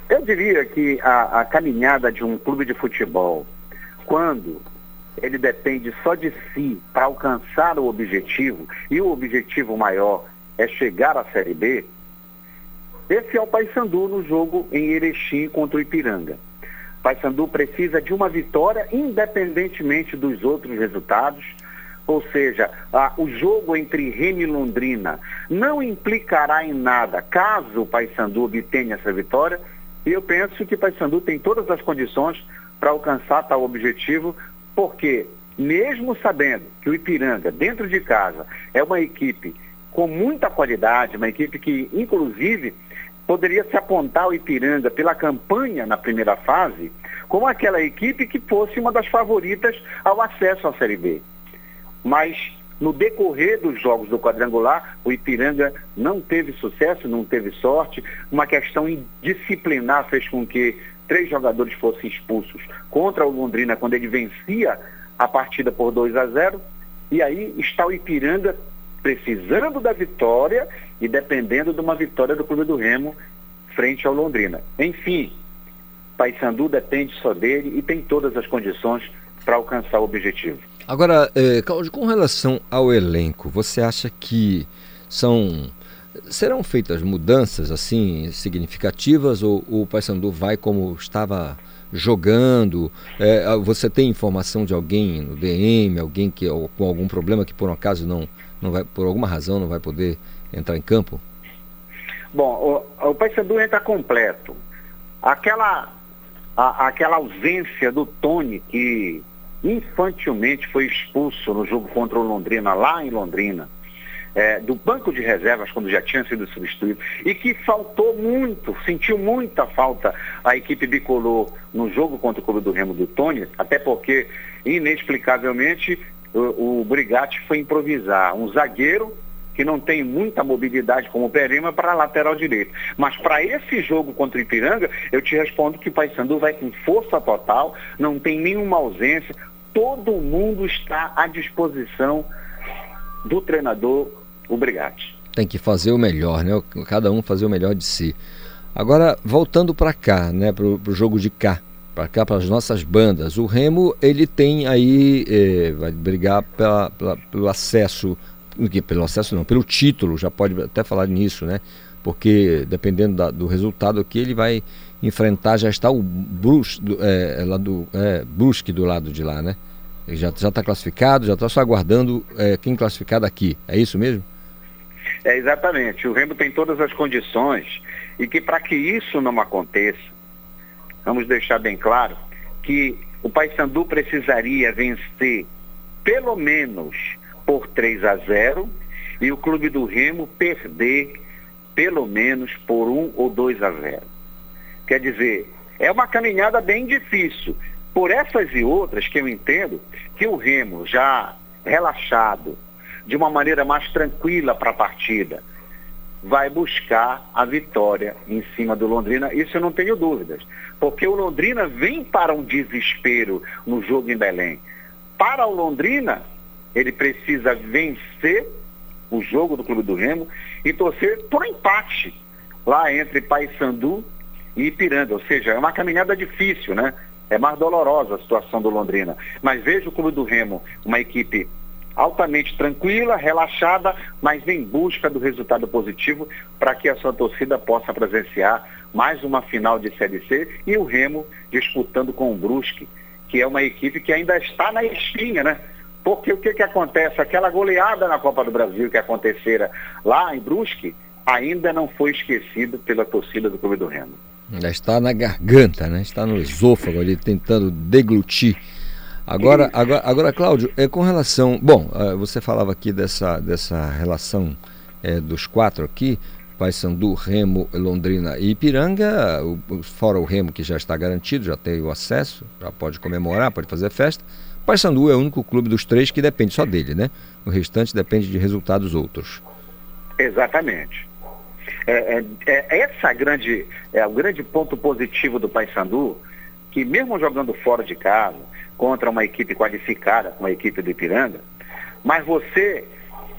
eu diria que a, a caminhada de um clube de futebol, quando ele depende só de si para alcançar o objetivo, e o objetivo maior é chegar à Série B, esse é o Paysandu no jogo em Erechim contra o Ipiranga. Paysandu precisa de uma vitória independentemente dos outros resultados, ou seja, a, o jogo entre Remy e Londrina não implicará em nada caso o Paysandu obtenha essa vitória. E eu penso que o Paysandu tem todas as condições para alcançar tal objetivo, porque mesmo sabendo que o Ipiranga, dentro de casa, é uma equipe com muita qualidade, uma equipe que, inclusive, poderia se apontar o Ipiranga pela campanha na primeira fase como aquela equipe que fosse uma das favoritas ao acesso à Série B. Mas no decorrer dos jogos do quadrangular, o Ipiranga não teve sucesso, não teve sorte. Uma questão disciplinar fez com que três jogadores fossem expulsos contra o Londrina quando ele vencia a partida por 2 a 0. E aí está o Ipiranga precisando da vitória e dependendo de uma vitória do Clube do Remo frente ao Londrina. Enfim, Paysandu depende só dele e tem todas as condições para alcançar o objetivo. Agora, eh, Cláudio, com relação ao elenco, você acha que são serão feitas mudanças assim significativas ou o Paysandu vai como estava jogando? É, você tem informação de alguém no DM, alguém que com algum problema que por um acaso não não vai, por alguma razão, não vai poder entrar em campo? Bom, o, o Paysandu entra completo. Aquela, a, aquela ausência do Tony, que infantilmente foi expulso no jogo contra o Londrina, lá em Londrina, é, do banco de reservas, quando já tinha sido substituído, e que faltou muito, sentiu muita falta a equipe bicolor no jogo contra o Clube do Remo do Tony, até porque, inexplicavelmente, o, o Brigatti foi improvisar um zagueiro que não tem muita mobilidade como o Perima para a lateral direito. Mas para esse jogo contra o Ipiranga, eu te respondo que o Paysandu vai com força total, não tem nenhuma ausência, todo mundo está à disposição do treinador, o Brigatti. Tem que fazer o melhor, né? Cada um fazer o melhor de si. Agora, voltando para cá, né, para o jogo de cá, para cá, para as nossas bandas, o Remo, ele tem aí, eh, vai brigar pela, pela, pelo acesso, pelo acesso não, pelo título, já pode até falar nisso, né? Porque dependendo da, do resultado aqui, ele vai enfrentar, já está o Brusque, é, lá do, é, Brusque do lado de lá, né? Ele já está classificado, já está só aguardando é, quem classificado aqui, é isso mesmo? É exatamente. O Remo tem todas as condições e que para que isso não aconteça, vamos deixar bem claro que o Paysandu precisaria vencer pelo menos por 3 a 0 e o Clube do Remo perder pelo menos por 1 ou 2 a 0. Quer dizer, é uma caminhada bem difícil. Por essas e outras que eu entendo que o Remo já relaxado, de uma maneira mais tranquila para a partida, vai buscar a vitória em cima do Londrina, isso eu não tenho dúvidas. Porque o Londrina vem para um desespero no jogo em Belém. Para o Londrina, ele precisa vencer o jogo do Clube do Remo e torcer por empate lá entre Paysandu e Ipiranga. Ou seja, é uma caminhada difícil, né? É mais dolorosa a situação do Londrina. Mas veja o Clube do Remo, uma equipe altamente tranquila, relaxada, mas em busca do resultado positivo para que a sua torcida possa presenciar mais uma final de Série C e o Remo disputando com o Brusque, que é uma equipe que ainda está na espinha, né? Porque o que, que acontece? Aquela goleada na Copa do Brasil que acontecera lá em Brusque ainda não foi esquecido pela torcida do Clube do Remo. Já está na garganta, né? Está no esôfago ali tentando deglutir Agora, agora, agora, Cláudio, é com relação. Bom, ah, você falava aqui dessa, dessa relação é, dos quatro aqui, Paysandu, Remo, Londrina e Ipiranga, o, fora o Remo que já está garantido, já tem o acesso, já pode comemorar, pode fazer festa. Paysandu é o único clube dos três que depende só dele, né? O restante depende de resultados outros. Exatamente. É, é, é essa grande, é o grande ponto positivo do Paysandu, que mesmo jogando fora de casa, contra uma equipe qualificada, como a equipe do Ipiranga, mas você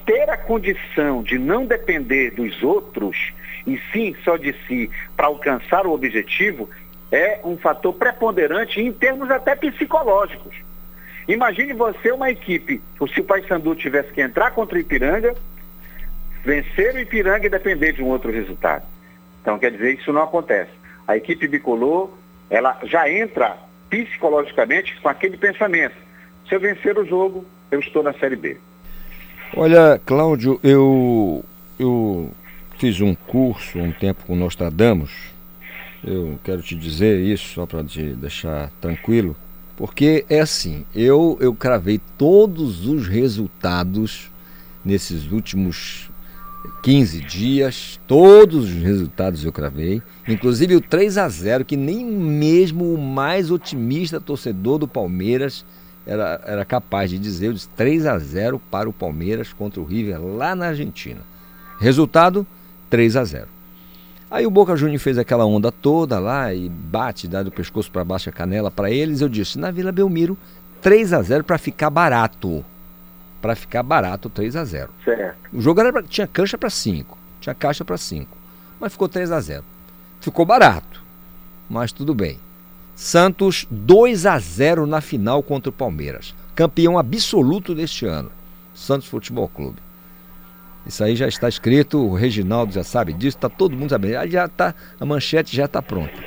ter a condição de não depender dos outros e sim só de si para alcançar o objetivo é um fator preponderante em termos até psicológicos. Imagine você uma equipe, se o Paysandu tivesse que entrar contra o Ipiranga, vencer o Ipiranga e depender de um outro resultado. Então quer dizer, isso não acontece. A equipe bicolor, ela já entra psicologicamente com aquele pensamento. Se eu vencer o jogo, eu estou na Série B. Olha, Cláudio, eu, eu fiz um curso um tempo com Nostradamus. Eu quero te dizer isso só para te deixar tranquilo, porque é assim, eu, eu cravei todos os resultados nesses últimos 15 dias, todos os resultados eu cravei, inclusive o 3 a 0 que nem mesmo o mais otimista torcedor do Palmeiras era, era capaz de dizer, eu disse 3 a 0 para o Palmeiras contra o River lá na Argentina. Resultado 3 a 0. Aí o Boca Juniors fez aquela onda toda lá e bate, dá do pescoço para baixo a canela para eles. Eu disse, na Vila Belmiro, 3 a 0 para ficar barato para ficar barato 3 a 0 Certo. O jogo era pra, tinha cancha para 5, tinha caixa para 5, mas ficou 3 a 0 Ficou barato, mas tudo bem. Santos 2 a 0 na final contra o Palmeiras. Campeão absoluto deste ano. Santos Futebol Clube. Isso aí já está escrito, o Reginaldo já sabe disso, está todo mundo sabendo. Já tá, a manchete já está pronta.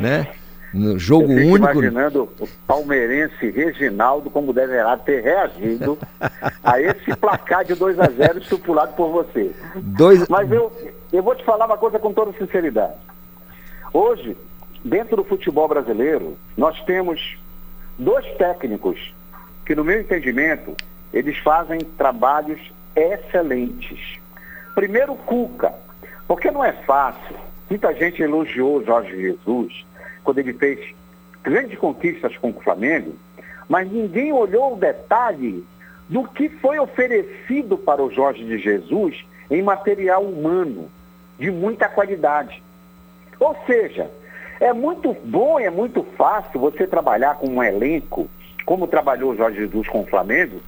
Né? No jogo Eu único. imaginando o palmeirense Reginaldo como deverá ter reagido a esse placar de 2 a 0 estipulado por você. Dois... Mas eu, eu vou te falar uma coisa com toda sinceridade. Hoje, dentro do futebol brasileiro, nós temos dois técnicos que, no meu entendimento, eles fazem trabalhos excelentes. Primeiro, Cuca, porque não é fácil. Muita gente elogiou Jorge Jesus quando ele fez grandes conquistas com o Flamengo, mas ninguém olhou o detalhe do que foi oferecido para o Jorge de Jesus em material humano de muita qualidade. Ou seja, é muito bom é muito fácil você trabalhar com um elenco, como trabalhou o Jorge Jesus com o Flamengo,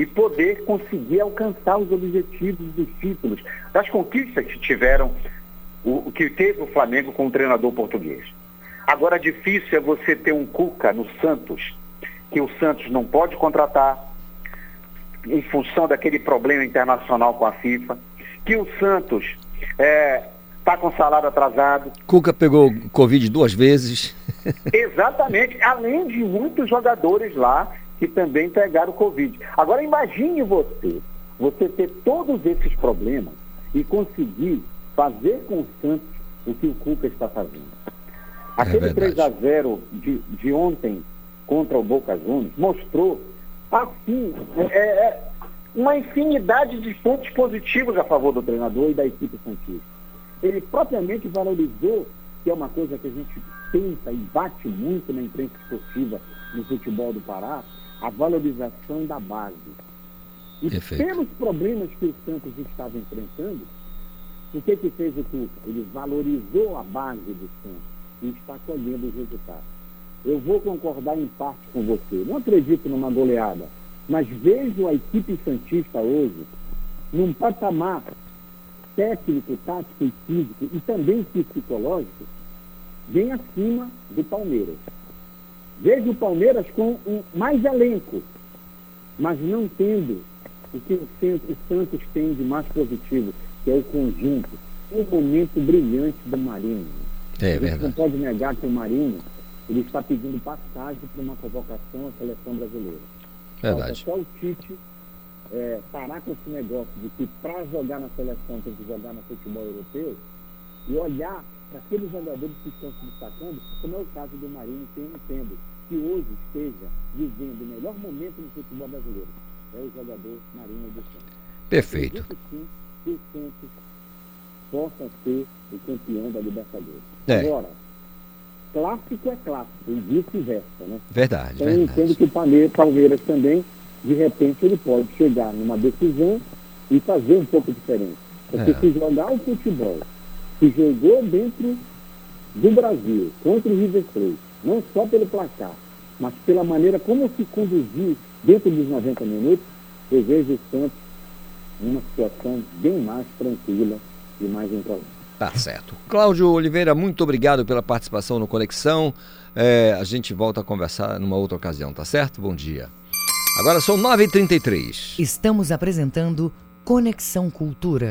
e poder conseguir alcançar os objetivos dos títulos, das conquistas que tiveram o, que teve o Flamengo com o treinador português. Agora, difícil é você ter um Cuca no Santos, que o Santos não pode contratar, em função daquele problema internacional com a FIFA, que o Santos está é, tá com salário atrasado. Cuca pegou Covid duas vezes. Exatamente, além de muitos jogadores lá que também pegaram Covid. Agora imagine você, você ter todos esses problemas e conseguir fazer com o Santos o que o Cuca está fazendo. Aquele é 3 a 0 de, de ontem contra o Boca Juniors mostrou assim, é, é uma infinidade de pontos positivos a favor do treinador e da equipe Santista. Ele propriamente valorizou, que é uma coisa que a gente pensa e bate muito na imprensa esportiva no futebol do Pará, a valorização da base. E Perfeito. pelos problemas que o Santos estava enfrentando, o que, que fez o Cuca? Ele valorizou a base do Santos e está colhendo os resultados. Eu vou concordar em parte com você. Não acredito numa goleada, mas vejo a equipe Santista hoje num patamar técnico, tático e físico e também psicológico bem acima do Palmeiras. Vejo o Palmeiras com um, mais elenco, mas não tendo o que o, o Santos tem de mais positivo, que é o conjunto, um momento brilhante do Marinho. É, verdade. não pode negar que o Marinho ele está pedindo passagem para uma convocação à seleção brasileira. Verdade. Falta só o Tite é, parar com esse negócio de que para jogar na seleção tem que jogar no futebol europeu e olhar para aqueles jogadores que estão se destacando, como é o caso do Marinho, que eu entendo que hoje esteja vivendo o melhor momento no futebol brasileiro. É o jogador Marinho do Santos. Perfeito. Sim que o Santos possa ser o campeão da Libertadores. É. Agora, clássico é clássico, e vice-versa, né? Verdade, então, eu verdade. entendo que o Palmeiras, Palmeiras também, de repente, ele pode chegar numa decisão e fazer um pouco diferente. Porque É. se jogar o futebol que jogou dentro do Brasil contra o River Plate, não só pelo placar, mas pela maneira como se conduziu dentro dos 90 minutos, eu vejo o Santos numa situação bem mais tranquila e mais entrosada. Tá certo. Cláudio Oliveira, muito obrigado pela participação no Conexão. É, a gente volta a conversar numa outra ocasião, tá certo? Bom dia. Agora são 9h33. Estamos apresentando Conexão Cultura.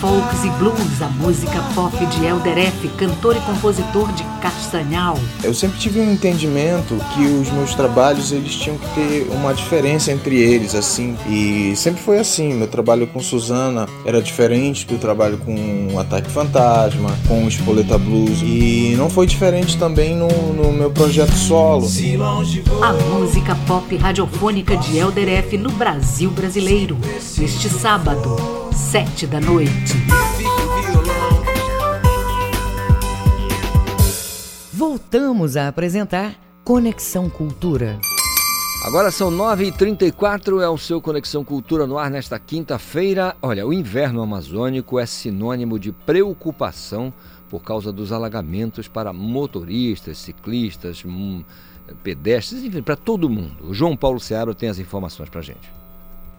folks e blues, a música pop de Elder F., cantor e compositor de Castanhal. Eu sempre tive um entendimento que os meus trabalhos eles tinham que ter uma diferença entre eles, assim. E sempre foi assim. Meu trabalho com Suzana era diferente do trabalho com Ataque Fantasma, com Espoleta Blues. E não foi diferente também no, no meu projeto solo. A música pop radiofônica de Elder F. no Brasil brasileiro. Este sábado, sete da noite. Voltamos a apresentar Conexão Cultura. Agora são 9h34, é o seu Conexão Cultura no ar nesta quinta-feira. Olha, o inverno amazônico é sinônimo de preocupação por causa dos alagamentos para motoristas, ciclistas, hum, pedestres, enfim, para todo mundo. O João Paulo Seabra tem as informações para gente.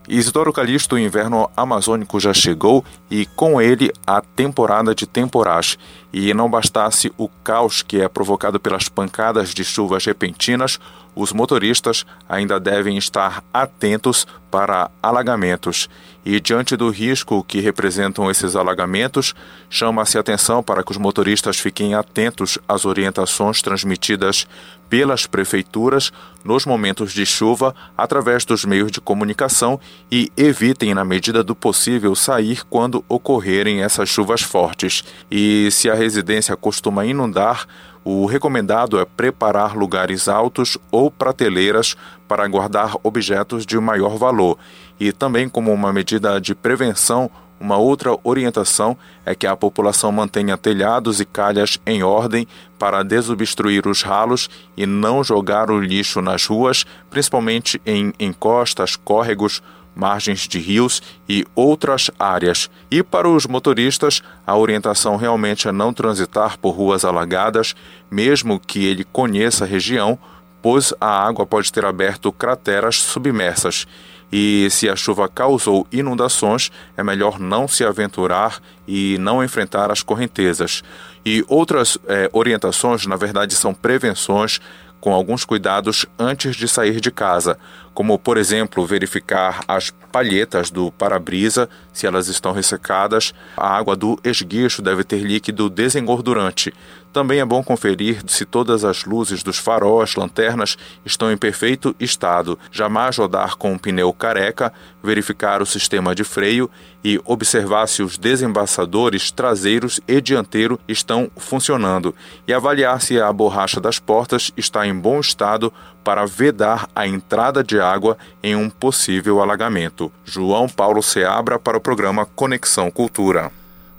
Isidoro Calixto, o inverno amazônico já chegou e com ele a temporada de temporais. E não bastasse o caos que é provocado pelas pancadas de chuvas repentinas, os motoristas ainda devem estar atentos para alagamentos. E diante do risco que representam esses alagamentos, chama-se atenção para que os motoristas fiquem atentos às orientações transmitidas pelas prefeituras nos momentos de chuva através dos meios de comunicação e evitem, na medida do possível, sair quando ocorrerem essas chuvas fortes. E se a residência costuma inundar, o recomendado é preparar lugares altos ou prateleiras para guardar objetos de maior valor. E também, como uma medida de prevenção, Uma outra orientação é que a população mantenha telhados e calhas em ordem para desobstruir os ralos e não jogar o lixo nas ruas, principalmente em encostas, córregos, margens de rios e outras áreas. E para os motoristas, a orientação realmente é não transitar por ruas alagadas, mesmo que ele conheça a região, pois a água pode ter aberto crateras submersas. E se a chuva causou inundações, é melhor não se aventurar e não enfrentar as correntezas. E outras é, orientações, na verdade, são prevenções com alguns cuidados antes de sair de casa, como, por exemplo, verificar as palhetas do para-brisa, se elas estão ressecadas. A água do esguicho deve ter líquido desengordurante. Também é bom conferir se todas as luzes dos faróis, lanternas estão em perfeito estado. Jamais rodar com um pneu careca, verificar o sistema de freio e observar se os desembaçadores traseiros e dianteiro estão funcionando e avaliar se a borracha das portas está em bom estado para vedar a entrada de água em um possível alagamento. João Paulo Seabra para o programa Conexão Cultura.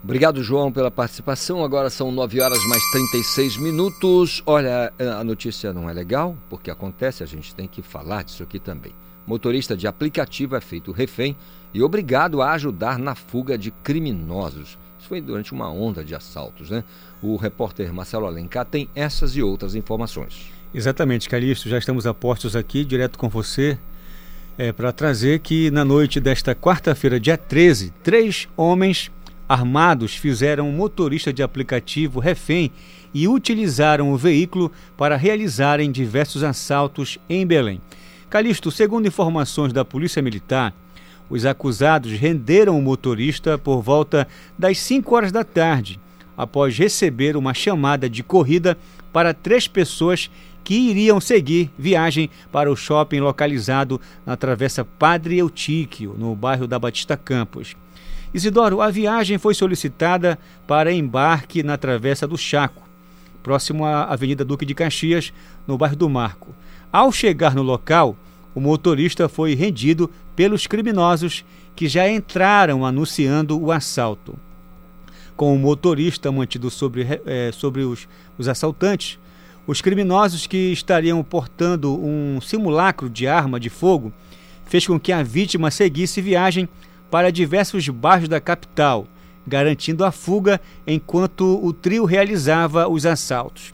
Obrigado, João, pela participação. Agora são 9 horas mais 36 minutos. Olha, a notícia não é legal, porque acontece, a gente tem que falar disso aqui também. Motorista de aplicativo é feito refém e obrigado a ajudar na fuga de criminosos. Isso foi durante uma onda de assaltos, né? O repórter Marcelo Alencar tem essas e outras informações. Exatamente, Calixto. Já estamos a postos aqui, direto com você, é, para trazer que na noite desta quarta-feira, dia 13, três homens armados fizeram um motorista de aplicativo refém e utilizaram o veículo para realizarem diversos assaltos em Belém. Calixto, segundo informações da Polícia Militar, os acusados renderam o motorista por volta das 5 horas da tarde, após receber uma chamada de corrida para três pessoas que iriam seguir viagem para o shopping localizado na Travessa Padre Eutíquio, no bairro da Batista Campos. Isidoro, a viagem foi solicitada para embarque na Travessa do Chaco, próximo à Avenida Duque de Caxias, no bairro do Marco. Ao chegar no local, o motorista foi rendido pelos criminosos que já entraram anunciando o assalto. Com o motorista mantido sobre, é, sobre os, os assaltantes, os criminosos que estariam portando um simulacro de arma de fogo fez com que a vítima seguisse viagem para diversos bairros da capital, garantindo a fuga enquanto o trio realizava os assaltos.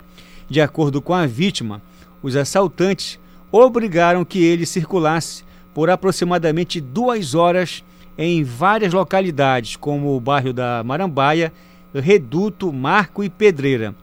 De acordo com a vítima, os assaltantes obrigaram que ele circulasse por aproximadamente duas horas em várias localidades, como o bairro da Marambaia, Reduto, Marco e Pedreira.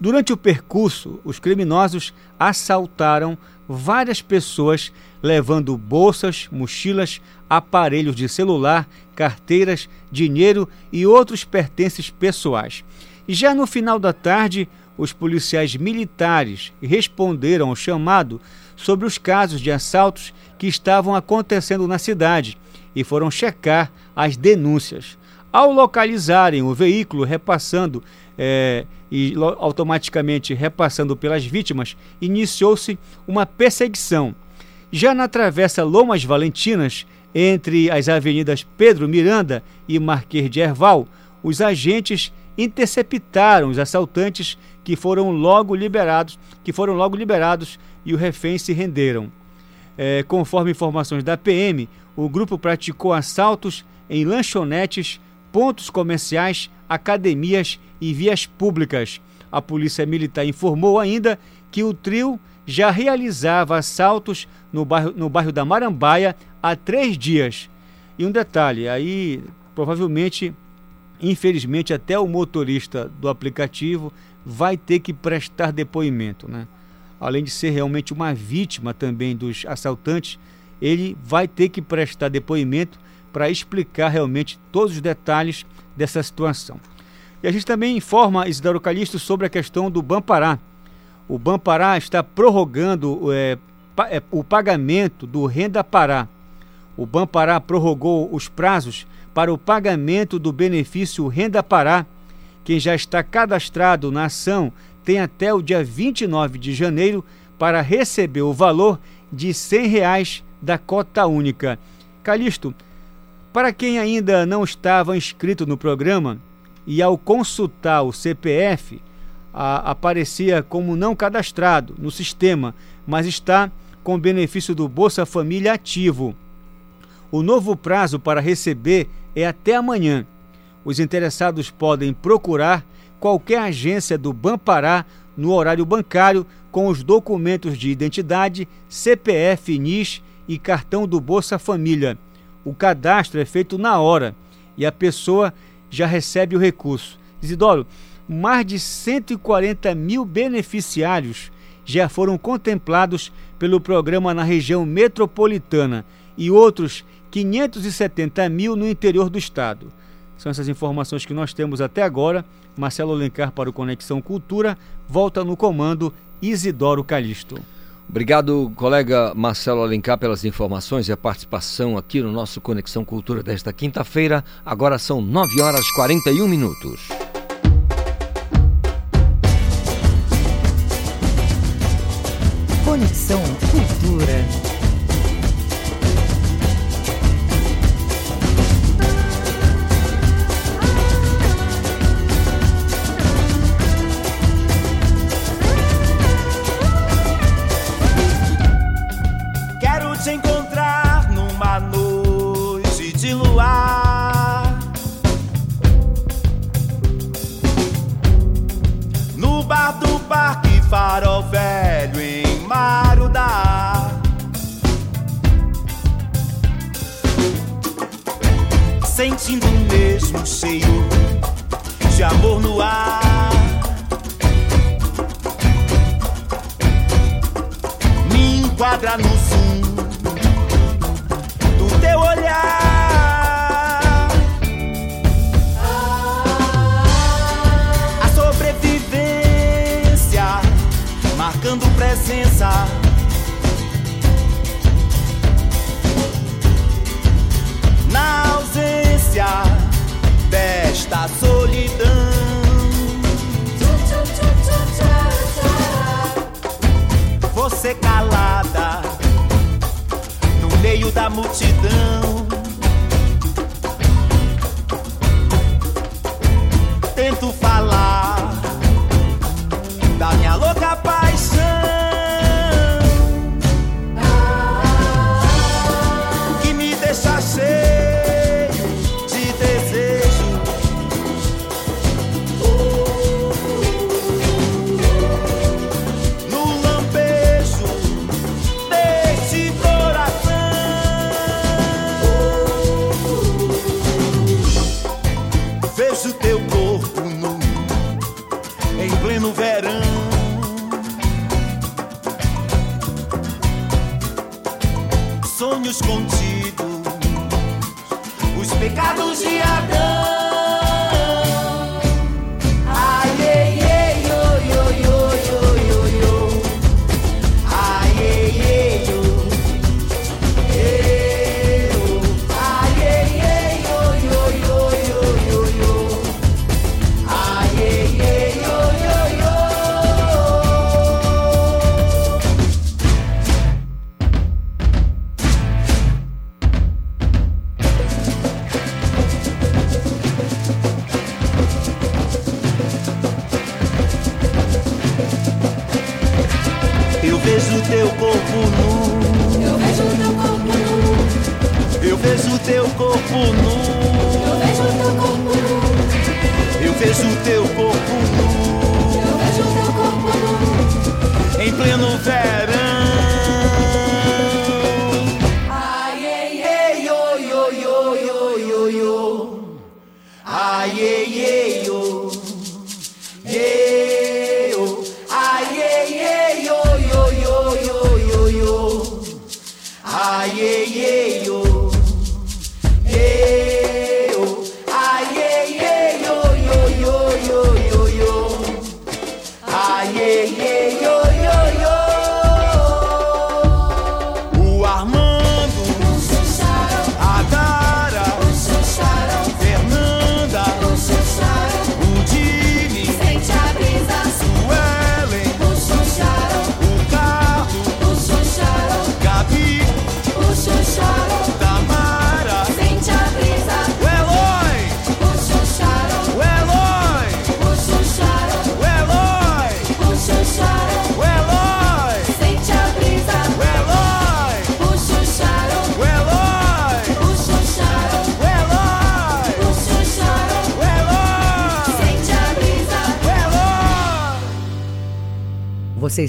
Durante o percurso, os criminosos assaltaram várias pessoas, levando bolsas, mochilas, aparelhos de celular, carteiras, dinheiro e outros pertences pessoais. E já no final da tarde, os policiais militares responderam ao chamado sobre os casos de assaltos que estavam acontecendo na cidade e foram checar as denúncias. Ao localizarem o veículo repassando é, e automaticamente repassando pelas vítimas, iniciou-se uma perseguição. Já na travessa Lomas Valentinas, entre as avenidas Pedro Miranda e Marquês de Erval, os agentes interceptaram os assaltantes que foram logo liberados, que foram logo liberados e o refém se renderam. É, conforme informações da PM, o grupo praticou assaltos em lanchonetes, pontos comerciais, academias e vias públicas. A Polícia Militar informou ainda que o trio já realizava assaltos no bairro, no bairro da Marambaia há três dias. E um detalhe, aí provavelmente, infelizmente, até o motorista do aplicativo vai ter que prestar depoimento, né? Além de ser realmente uma vítima também dos assaltantes, ele vai ter que prestar depoimento para explicar realmente todos os detalhes dessa situação. E a gente também informa Isidoro Calixto sobre a questão do Bampará. O Bampará está prorrogando é, é, o pagamento do Renda Pará. O Bampará prorrogou os prazos para o pagamento do benefício Renda Pará. Quem já está cadastrado na ação tem até o dia 29 de janeiro para receber o valor de 100 reais da cota única. Calixto, Para quem ainda não estava inscrito no programa e ao consultar o CPF, a, aparecia como não cadastrado no sistema, mas está com benefício do Bolsa Família ativo. O novo prazo para receber é até amanhã. Os interessados podem procurar qualquer agência do Banpará no horário bancário com os documentos de identidade, CPF, NIS e cartão do Bolsa Família. O cadastro é feito na hora e a pessoa já recebe o recurso. Isidoro, mais de 140 mil beneficiários já foram contemplados pelo programa na região metropolitana e outros 570 mil no interior do estado. São essas informações que nós temos até agora. Marcelo Alencar para o Conexão Cultura. Volta no comando Isidoro Calixto. Obrigado, colega Marcelo Alencar, pelas informações e a participação aqui no nosso Conexão Cultura desta quinta-feira. Agora são 9 horas e 41 minutos. Conexão Cultura. Quero te encontrar numa noite de luar. No bar do Parque Farol Velho Sentindo o mesmo cheiro de amor no ar. Me enquadra no zoom do teu olhar. Presença. Desta solidão. Você calada no meio da multidão. Tento falar da minha louca paixão. Pleno verão.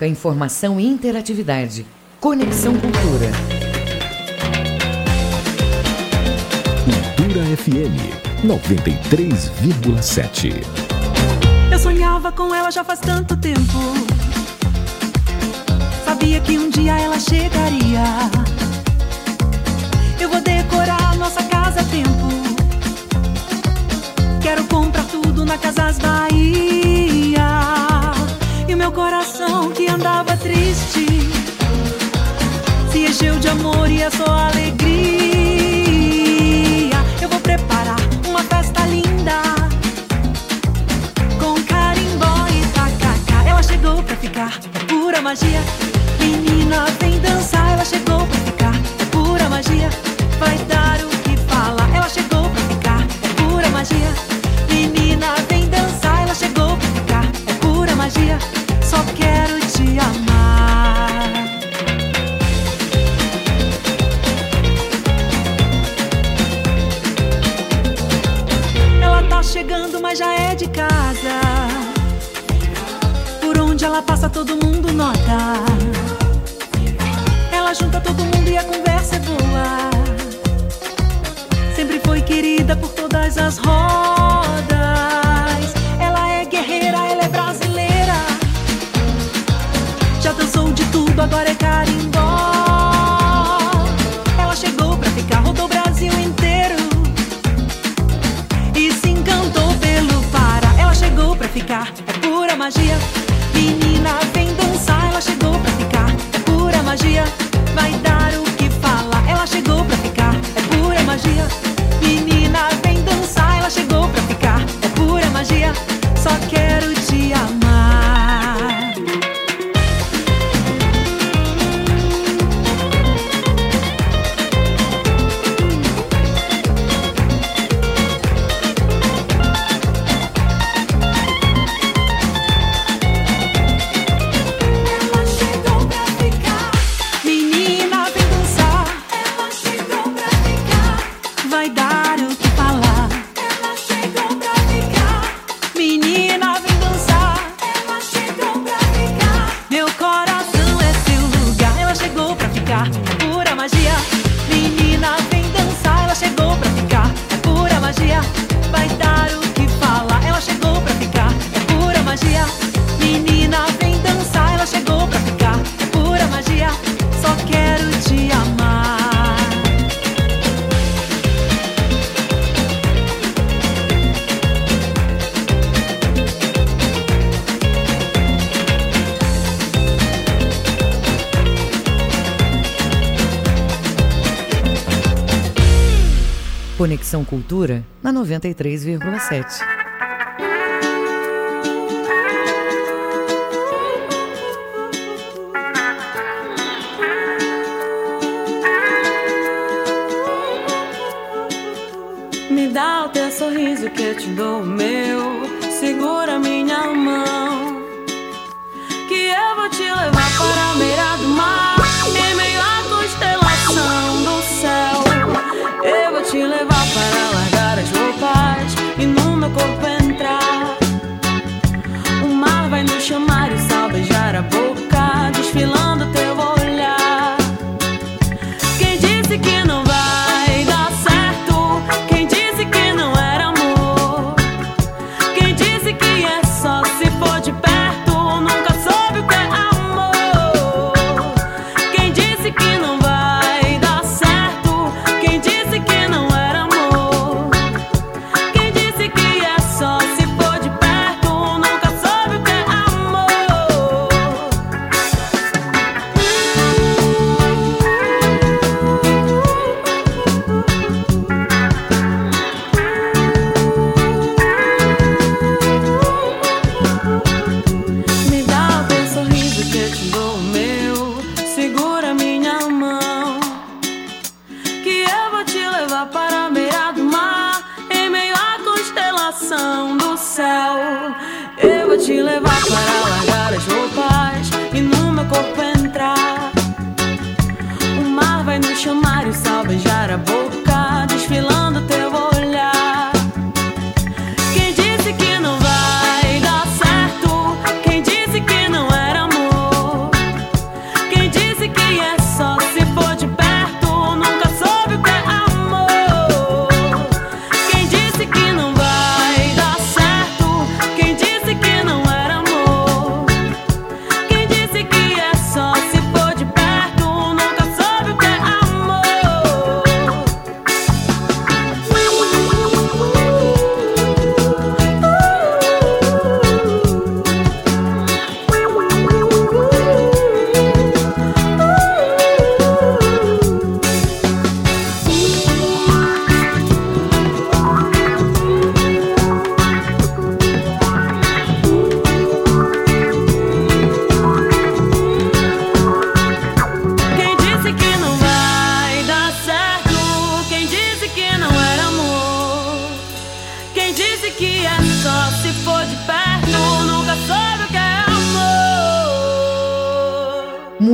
Música, informação e interatividade. Conexão Cultura. Cultura FM 93,7. Eu sonhava com ela já faz tanto tempo. Sabia que um dia ela chegaria. Eu vou decorar nossa casa a tempo. Quero comprar tudo na Casas Bahia. se encheu de amor e é só alegria. Eu vou preparar uma festa linda com carimbó e tacacá. Ela chegou pra ficar, é pura magia. Menina, vem dançar. Ela chegou pra ficar, é pura magia. Vai dar. Cultura na 93,7. Me dá o teu sorriso que eu te dou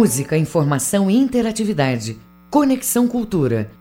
Música, informação e interatividade. Conexão Cultura.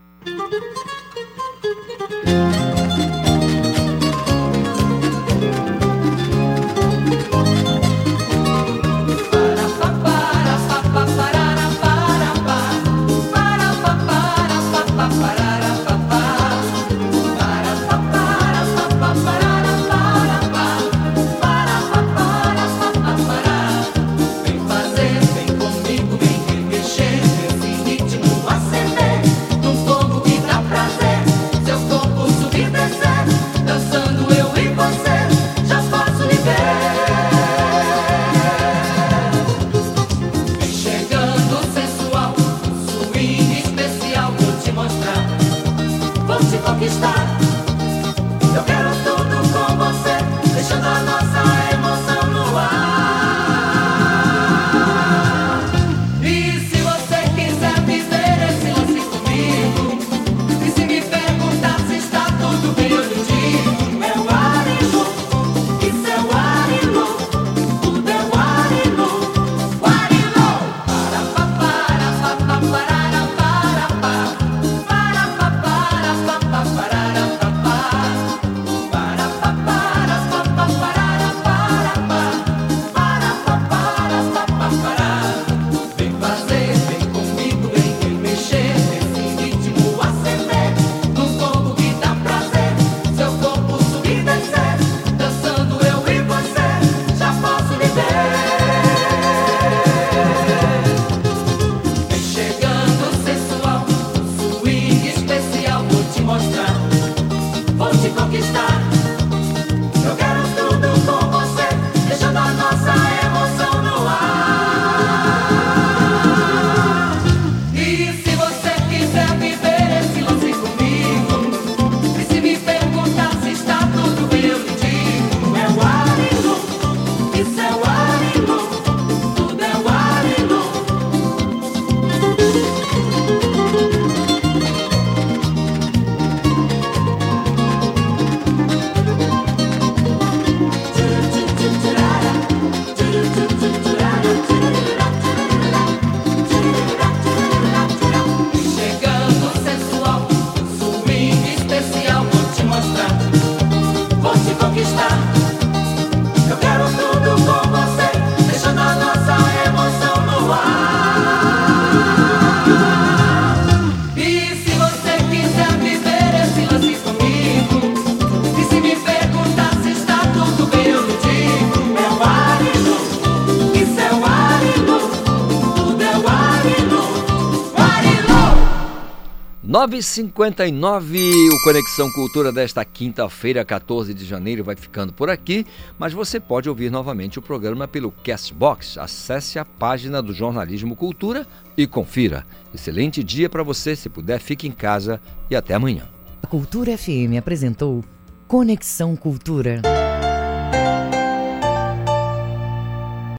9h59, o Conexão Cultura desta quinta-feira, 14 de janeiro, vai ficando por aqui, mas você pode ouvir novamente o programa pelo Castbox. Acesse a página do Jornalismo Cultura e confira. Excelente dia para você, se puder, fique em casa e até amanhã. A Cultura FM apresentou Conexão Cultura.